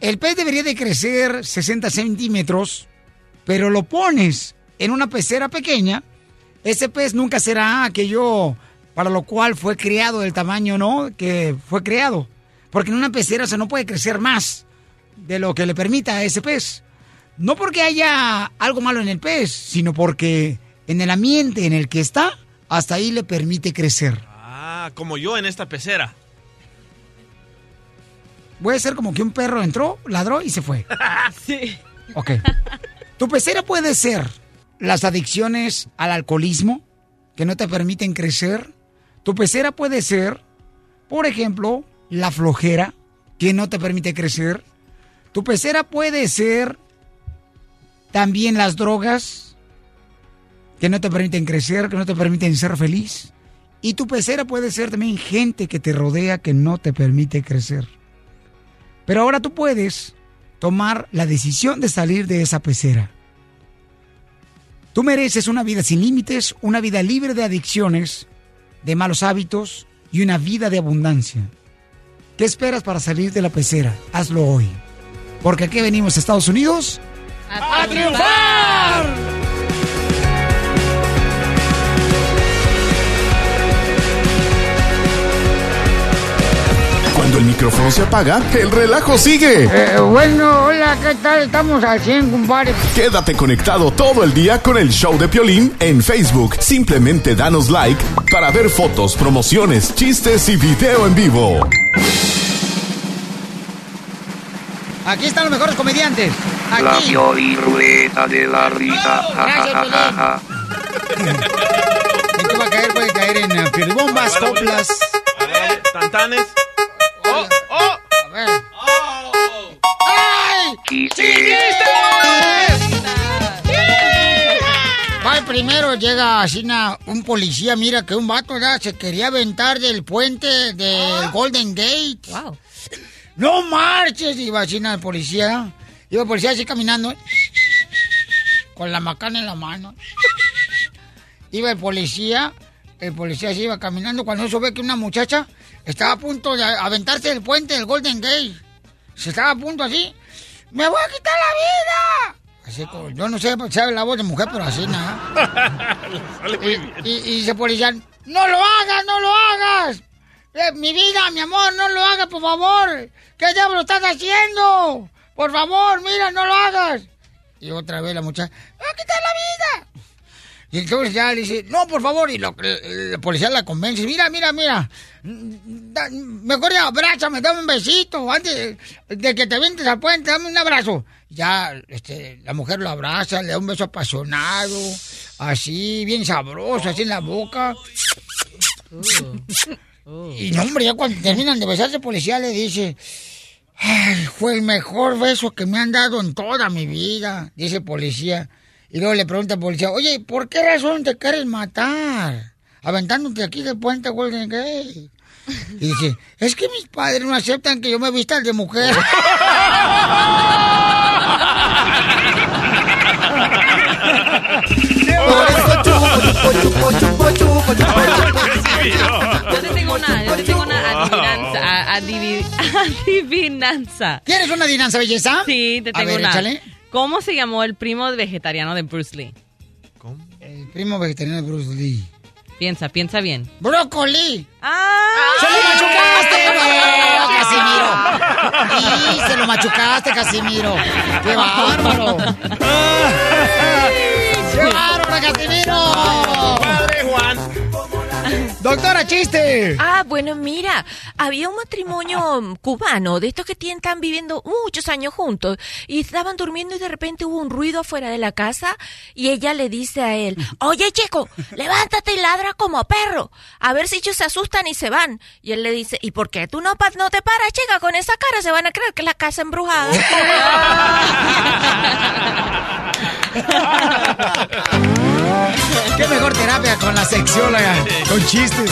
el pez debería de crecer 60 centímetros, pero lo pones en una pecera pequeña, ese pez nunca será aquello para lo cual fue creado del tamaño, ¿no? Que fue creado. Porque en una pecera se no puede crecer más de lo que le permita a ese pez. No porque haya algo malo en el pez, sino porque en el ambiente en el que está, hasta ahí le permite crecer. Ah, como yo en esta pecera. Puede ser como que un perro entró, ladró y se fue. Sí. Ok. Tu pecera puede ser las adicciones al alcoholismo que no te permiten crecer. Tu pecera puede ser, por ejemplo, la flojera que no te permite crecer. Tu pecera puede ser también las drogas que no te permiten crecer, que no te permiten ser feliz. Y tu pecera puede ser también gente que te rodea que no te permite crecer. Pero ahora tú puedes tomar la decisión de salir de esa pecera. Tú mereces una vida sin límites, una vida libre de adicciones, de malos hábitos y una vida de abundancia. ¿Qué esperas para salir de la pecera? Hazlo hoy. Porque aquí venimos a Estados Unidos a triunfar. Micrófono se apaga, el relajo sigue. Eh, bueno, hola, ¿qué tal? Estamos al 100, compadre. Quédate conectado todo el día con el show de Piolín en Facebook. Simplemente danos like para ver fotos, promociones, chistes y video en vivo. Aquí están los mejores comediantes. La Aquí. Piolín Ruleta de la Risa. Ja. ¿En qué va a caer? Puede caer. en eh, piolibombas, coplas. Tantanes. ¡Ay! Ay, primero llega un policía, mira que un vato ya se quería aventar del puente del Golden Gate. Wow. No marches, iba así na el policía. Iba el policía así caminando. Con la macana en la mano. Iba el policía, el policía así iba caminando cuando eso ve que una muchacha estaba a punto de aventarse del puente del Golden Gate. Se estaba a punto así. ¡Me voy a quitar la vida! Así como, yo no sé, sabe la voz de mujer, pero así nada. Y, y dice policía, ¡no lo hagas, no lo hagas! Eh, mi vida, mi amor, no lo hagas, por favor. ¿Qué diablo estás haciendo? Por favor, mira, no lo hagas. Y otra vez la muchacha, ¡me voy a quitar la vida! Y entonces ya le dice, no, por favor, y lo, el, el policía la convence, mira, mira, mira, da- mejor ya abrázame, dame un besito, antes de, de que te vientes al puente, dame un abrazo. Ya, este, la mujer lo abraza, le da un beso apasionado, así, bien sabroso, así en la boca. Y no, hombre, ya cuando terminan de besarse, el policía le dice, ay, fue el mejor beso que me han dado en toda mi vida, dice el policía. Y luego le pregunta al policía, oye, ¿por qué razón te quieres matar? Aventándote aquí del puente Golden Gate. Y dice, es que mis padres no aceptan que yo me vista de mujer. Yo te tengo una, yo te tengo una adivinanza. a- adivi- adivinanza. ¿Quieres una adivinanza, belleza? Sí, te A tengo ver, una. échale. ¿Cómo se llamó el primo vegetariano de Bruce Lee? El primo vegetariano de Bruce Lee. Piensa, piensa bien. ¡Brócoli! ¡Ah! ¡Se lo machucaste, no, Casimiro! ¡Y se lo machucaste, Casimiro! ¡Qué bárbaro! ¡Qué bárbaro, Casimiro! ¡Padre Juan! Doctora, chiste. Ah, bueno, mira, había un matrimonio cubano de estos que tienen, están viviendo muchos años juntos y estaban durmiendo y de repente hubo un ruido afuera de la casa y ella le dice a él, oye chico, levántate y ladra como perro, a ver si ellos se asustan y se van. Y él le dice, ¿y por qué tú no, pa- no te paras, chica? Con esa cara se van a creer que es la casa embrujada. ¡Qué mejor terapia con la sexióloga! Con chistes.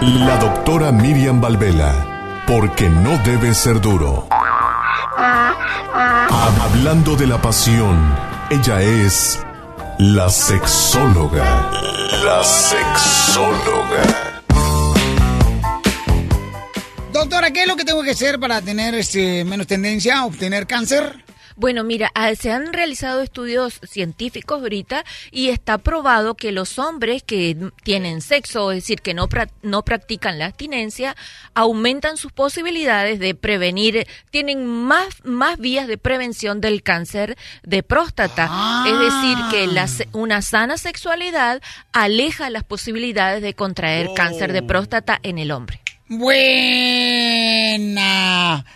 La doctora Miriam Valvela, porque no debe ser duro. Hablando de la pasión, ella es la sexóloga. La sexóloga. Doctora, ¿qué es lo que tengo que hacer para tener este, menos tendencia a obtener cáncer? Bueno, mira, ah, se han realizado estudios científicos ahorita y está probado que los hombres que tienen sexo, es decir, que no, no practican la abstinencia, aumentan sus posibilidades de prevenir, tienen más, más vías de prevención del cáncer de próstata. Es decir, que la una sana sexualidad aleja las posibilidades de contraer cáncer de próstata en el hombre. Buena.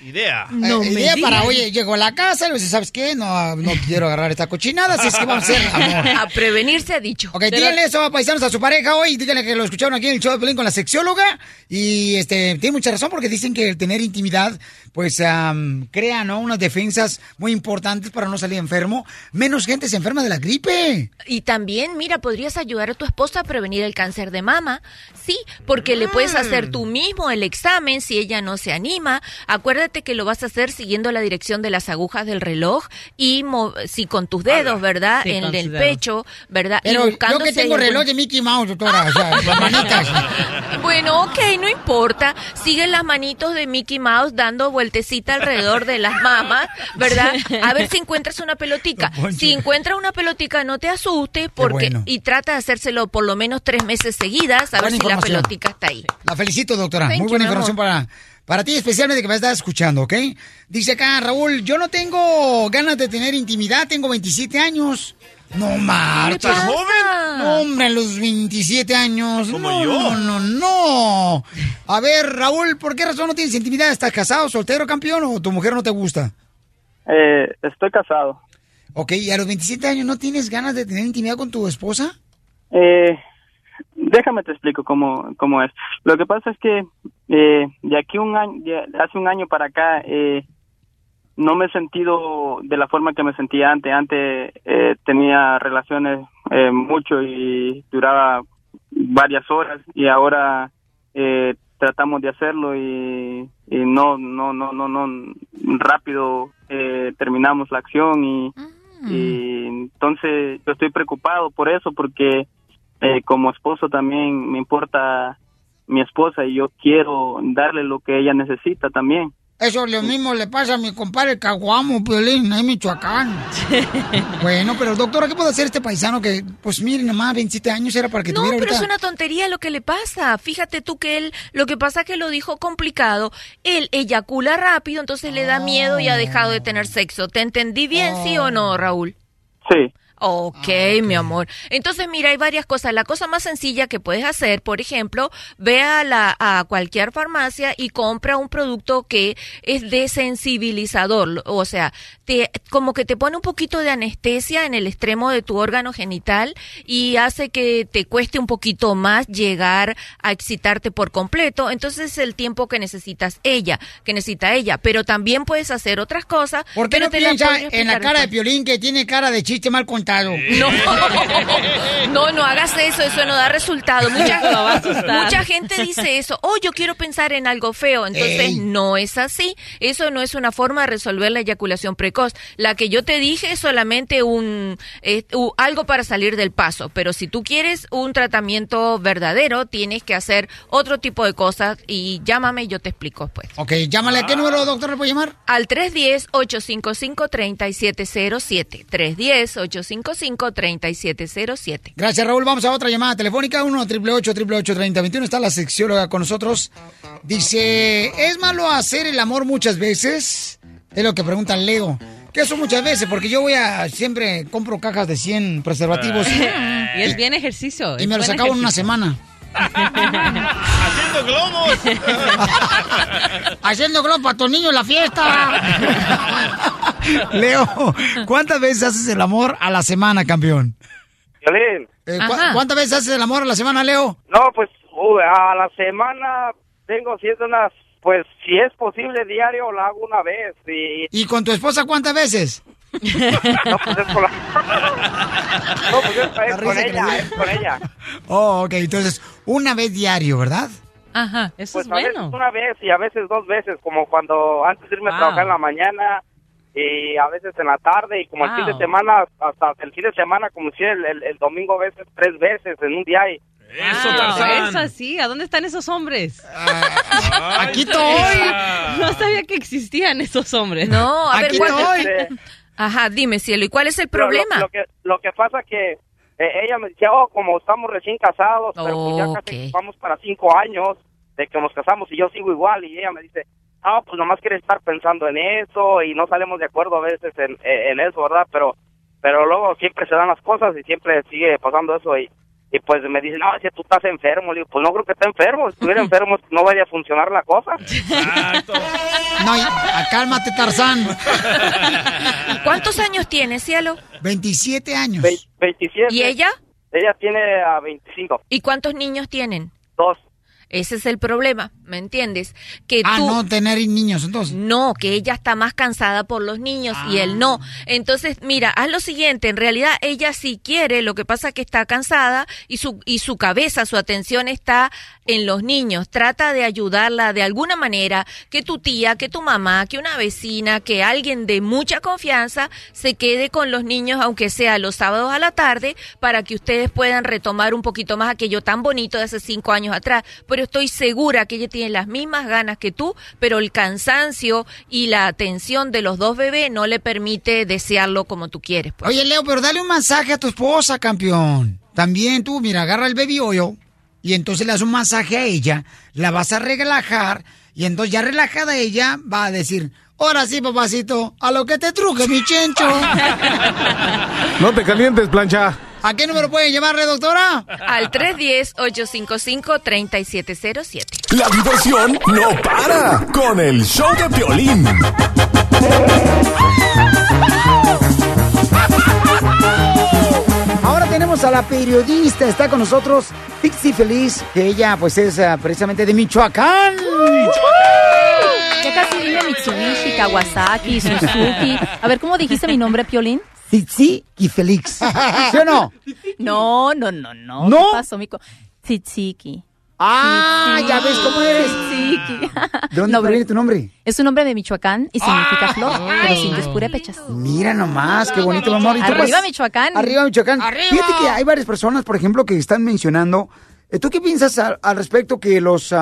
Idea. Eh, idea para, oye, llegó a la casa y le dice, ¿sabes qué? No, no quiero agarrar esta cochinada, así es que vamos a hacer amor. A prevenir se ha dicho. Ok, díganle eso, paisanos, a su pareja hoy. Díganle que lo escucharon aquí en el show de Pelín con la sexióloga. Y este, tiene mucha razón porque dicen que el tener intimidad, pues, am, crea, ¿no? Unas defensas muy importantes para no salir enfermo. Menos gente se enferma de la gripe. Y también, mira, podrías ayudar a tu esposa a prevenir el cáncer de mama. Sí, porque le puedes hacer tú mismo el examen si ella no se anima. Acuérdate que lo vas a hacer siguiendo la dirección de las agujas del reloj y sí, con tus dedos, ¿verdad? Sí, en el pecho, ¿verdad? Pero y buscando yo que si tengo reloj de Mickey Mouse, doctora, o sea, las manitas. Bueno, ok, no importa. Sigue las manitos de Mickey Mouse dando vueltecita alrededor de las mamas, ¿verdad? A ver si encuentras una pelotica. Si encuentras una pelotica, no te asustes porque bueno. y trata de hacérselo por lo menos tres meses seguidas, a ver si la pelotica está ahí. La felicito, doctora. Thank Muy buena información para, para ti, especialmente que me estás escuchando, ¿ok? Dice acá, Raúl, yo no tengo ganas de tener intimidad, tengo 27 años. No marches. ¿Estás joven? No, hombre, a los 27 años. Como no, yo. No, no, no. A ver, Raúl, ¿por qué razón no tienes intimidad? ¿Estás casado, soltero, campeón o tu mujer no te gusta? Eh, estoy casado. Ok, ¿y a los 27 años no tienes ganas de tener intimidad con tu esposa? Eh, déjame te explico cómo, cómo es. Lo que pasa es que eh, de aquí un año, de hace un año para acá, eh, no me he sentido de la forma que me sentía antes. Antes eh, tenía relaciones eh, mucho y duraba varias horas y ahora eh, tratamos de hacerlo y, y no, no, no, no, no, rápido eh, terminamos la acción y, y entonces yo estoy preocupado por eso porque eh, como esposo también me importa mi esposa y yo quiero darle lo que ella necesita también. Eso lo mismo le pasa a mi compadre Caguamo, Piolín, ahí en Michoacán. bueno, pero doctora, ¿qué puede hacer este paisano que, pues miren, nomás 27 años era para que No, tuviera pero es una tontería lo que le pasa. Fíjate tú que él, lo que pasa que lo dijo complicado. Él eyacula rápido, entonces le da miedo y ha dejado de tener sexo. ¿Te entendí bien, sí o no, Raúl? Sí. Ok, mi amor. Entonces, mira, hay varias cosas. La cosa más sencilla que puedes hacer, por ejemplo, ve a, la, a cualquier farmacia y compra un producto que es desensibilizador. O sea, te, como que te pone un poquito de anestesia en el extremo de tu órgano genital y hace que te cueste un poquito más llegar a excitarte por completo. Entonces, es el tiempo que necesitas ella, que necesita ella. Pero también puedes hacer otras cosas. ¿Por qué no piensa en la cara de. Piolín que tiene cara de chiste mal contado? No, no, no hagas eso, eso no da resultado. Mucha, gente dice eso, oh, yo quiero pensar en algo feo, entonces Ey. no es así. Eso no es una forma de resolver la eyaculación precoz. La que yo te dije es solamente un eh, algo para salir del paso, pero si tú quieres un tratamiento verdadero, tienes que hacer otro tipo de cosas y llámame y yo te explico pues. Ok, llámale a qué número, doctor, le puede llamar? Al 310-855-3707. 310-855-3707. Gracias, Raúl. Vamos a otra llamada telefónica. 1 888 3021 Está la sexióloga con nosotros. Dice, ¿es malo hacer el amor muchas veces? Es lo que pregunta Leo. ¿Qué eso muchas veces? Porque yo voy a... Siempre compro cajas de 100 preservativos. Y es bien ejercicio. Y me los acabo en una semana. Haciendo globos. Haciendo globo para tu niño en la fiesta. Leo, ¿cuántas veces haces el amor a la semana, campeón? Violín. Eh, ¿cu- ¿Cuántas veces haces el amor a la semana, Leo? No, pues uh, a la semana tengo siendo unas, pues si es posible diario lo hago una vez y ¿Y con tu esposa cuántas veces? No pues es con la... no pues es, es con risa que ella, me dio. es con ella. Oh, ok, entonces, una vez diario, ¿verdad? Ajá, eso Pues es a veces bueno. una vez y a veces dos veces, como cuando antes de irme a trabajar en la mañana y a veces en la tarde y como el fin de semana, hasta el fin de semana, como si el, el, el domingo a veces tres veces en un día y Eso, Wow, eso sí, ¿a dónde están esos hombres? Aquí estoy. No sabía que existían esos hombres. No, a Aquí ¿cuál- estoy. Ajá, dime, cielo, ¿y cuál es el lo- problema? Lo, que, lo que pasa que eh, ella me decía, oh, como estamos recién casados, pero pues ya casi Ok. vamos para cinco años de que nos casamos y yo sigo igual. Y ella me dice, ah, pues nomás quiere estar pensando en eso y no salimos de acuerdo a veces en, en eso, ¿verdad? Pero pero luego siempre se dan las cosas y siempre sigue pasando eso y, y pues me dice, no, si tú estás enfermo, le digo, pues no creo que esté enfermo, si estuviera enfermo no vaya a funcionar la cosa. No, y- ah, cálmate, Tarzán. ¿Cuántos años tiene, cielo? 27 años. Ve- 27. ¿Y ella? Ella tiene a 25, ¿Y cuántos niños tienen? dos. Ese es el problema, ¿me entiendes? Que Ah, tú no tener niños, entonces. No, que ella está más cansada por los niños y él no. Entonces, mira, haz lo siguiente, en realidad ella sí quiere, lo que pasa es que está cansada y su y su cabeza, su atención está en los niños. Trata de ayudarla de alguna manera, que tu tía, que tu mamá, que una vecina, que alguien de mucha confianza se quede con los niños aunque sea los sábados a la tarde para que ustedes puedan retomar un poquito más aquello tan bonito de hace cinco años atrás. Pero estoy segura que ella tiene las mismas ganas que tú, pero el cansancio y la atención de los dos bebés no le permite desearlo como tú quieres. pues. Oye, Leo, pero dale un masaje a tu esposa, campeón. También tú, mira, agarra el baby oil y entonces le das un masaje a ella, la vas a relajar y entonces ya relajada ella va a decir, ahora sí, papacito, a lo que te truje, mi chencho. No te calientes, plancha. ¿A qué número pueden llamarle, doctora? Al 310-855-3707. La diversión no para con el show de Piolín. Ahora tenemos a la periodista, está con nosotros Pixie Feliz, que ella pues es ah, precisamente de Michoacán. Ya casi dime Mitsubishi, Kawasaki, Suzuki. A ver, ¿cómo dijiste mi nombre, Piolín? Titsi y Félix. ¿Sí o no? No, no, no, no. ¿No? ¿Qué pasó, mico? Tzitziki. Ah, ya ves cómo eres. Tzitziki. ¿De dónde No, proviene tu nombre? Es un nombre de Michoacán y significa flor, pero sin despurépechas. Mira nomás, qué bonito. ¿Y tú, Arriba pues? Michoacán. Arriba Michoacán. Arriba. Fíjate que hay varias personas, por ejemplo, que están mencionando. eh, ¿Tú qué piensas al, al respecto que los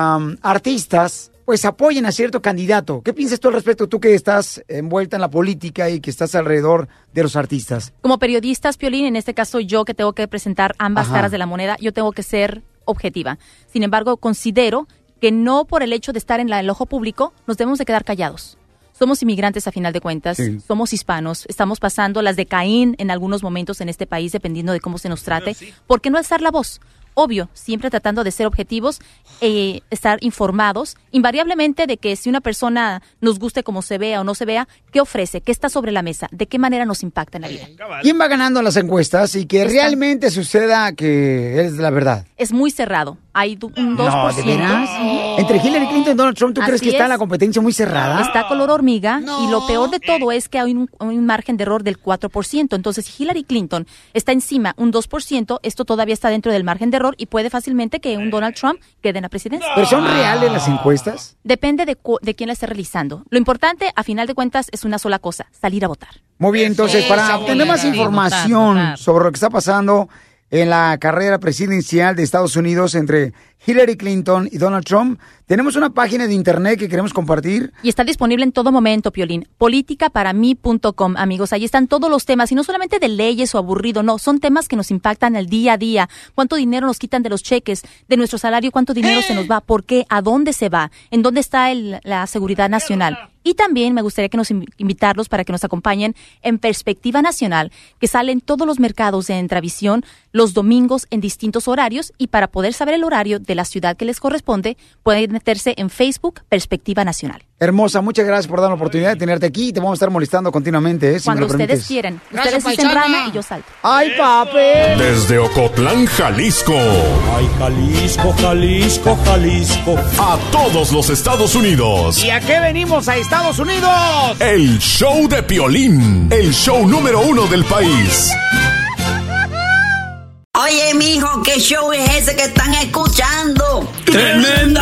artistas pues apoyen a cierto candidato? ¿Qué piensas tú al respecto, tú que estás envuelta en la política y que estás alrededor de los artistas? Como periodistas, Piolín, en este caso yo que tengo que presentar ambas Ajá. caras de la moneda, yo tengo que ser objetiva. Sin embargo, considero que no por el hecho de estar en la- el ojo público nos debemos de quedar callados. Somos inmigrantes a final de cuentas, Sí. somos hispanos, estamos pasando las de Caín en algunos momentos en este país dependiendo de cómo se nos trate. ¿Por qué no alzar la voz? Obvio, siempre tratando de ser objetivos, eh, estar informados, invariablemente de que si una persona nos guste como se vea o no se vea, ¿qué ofrece? ¿Qué está sobre la mesa? ¿De qué manera nos impacta en la vida? ¿Quién va ganando las encuestas y que realmente suceda que es la verdad? es muy cerrado. Hay du- un 2%. No, ¿de veras? Entre Hillary Clinton y Donald Trump, ¿tú crees que está es. la competencia muy cerrada? Está color hormiga y lo peor de todo es que hay un, un margen de error del 4%. Entonces, si Hillary Clinton está encima un 2%, esto todavía está dentro del margen de error y puede fácilmente que un Donald Trump quede en la presidencia. ¿Pero son reales las encuestas? Depende de, cu- de quién la esté realizando. Lo importante, a final de cuentas, es una sola cosa, salir a votar. Muy bien, entonces, para obtener más información sobre lo que está pasando en la carrera presidencial de Estados Unidos entre Hillary Clinton y Donald Trump, tenemos una página de internet que queremos compartir. Y está disponible en todo momento, Piolín. Políticaparamí.com, amigos. Ahí están todos los temas, y no solamente de leyes o aburrido, no, son temas que nos impactan el día a día. ¿Cuánto dinero nos quitan de los cheques, de nuestro salario? ¿Cuánto dinero se nos va? ¿Por qué? ¿A dónde se va? ¿En dónde está el- la seguridad nacional? Y también me gustaría que nos invi- invitarlos para que nos acompañen en Perspectiva Nacional, que sale en todos los mercados de Entravisión los domingos en distintos horarios y para poder saber el horario de la ciudad que les corresponde, pueden meterse en Facebook Perspectiva Nacional. Hermosa, muchas gracias por dar la oportunidad de tenerte aquí y te vamos a estar molestando continuamente, ¿eh? si Cuando me lo ustedes permites. quieran. Gracias, ustedes dicen paisana. rana y yo salto. ¡Ay, papi! Desde Ocotlán, Jalisco. Ay, Jalisco, Jalisco, Jalisco. A todos los Estados Unidos. ¿Y a qué venimos a Estados Unidos? El show de Piolín. El show número uno del país. Oye, mijo, ¿qué show es ese que están escuchando? ¡Tremenda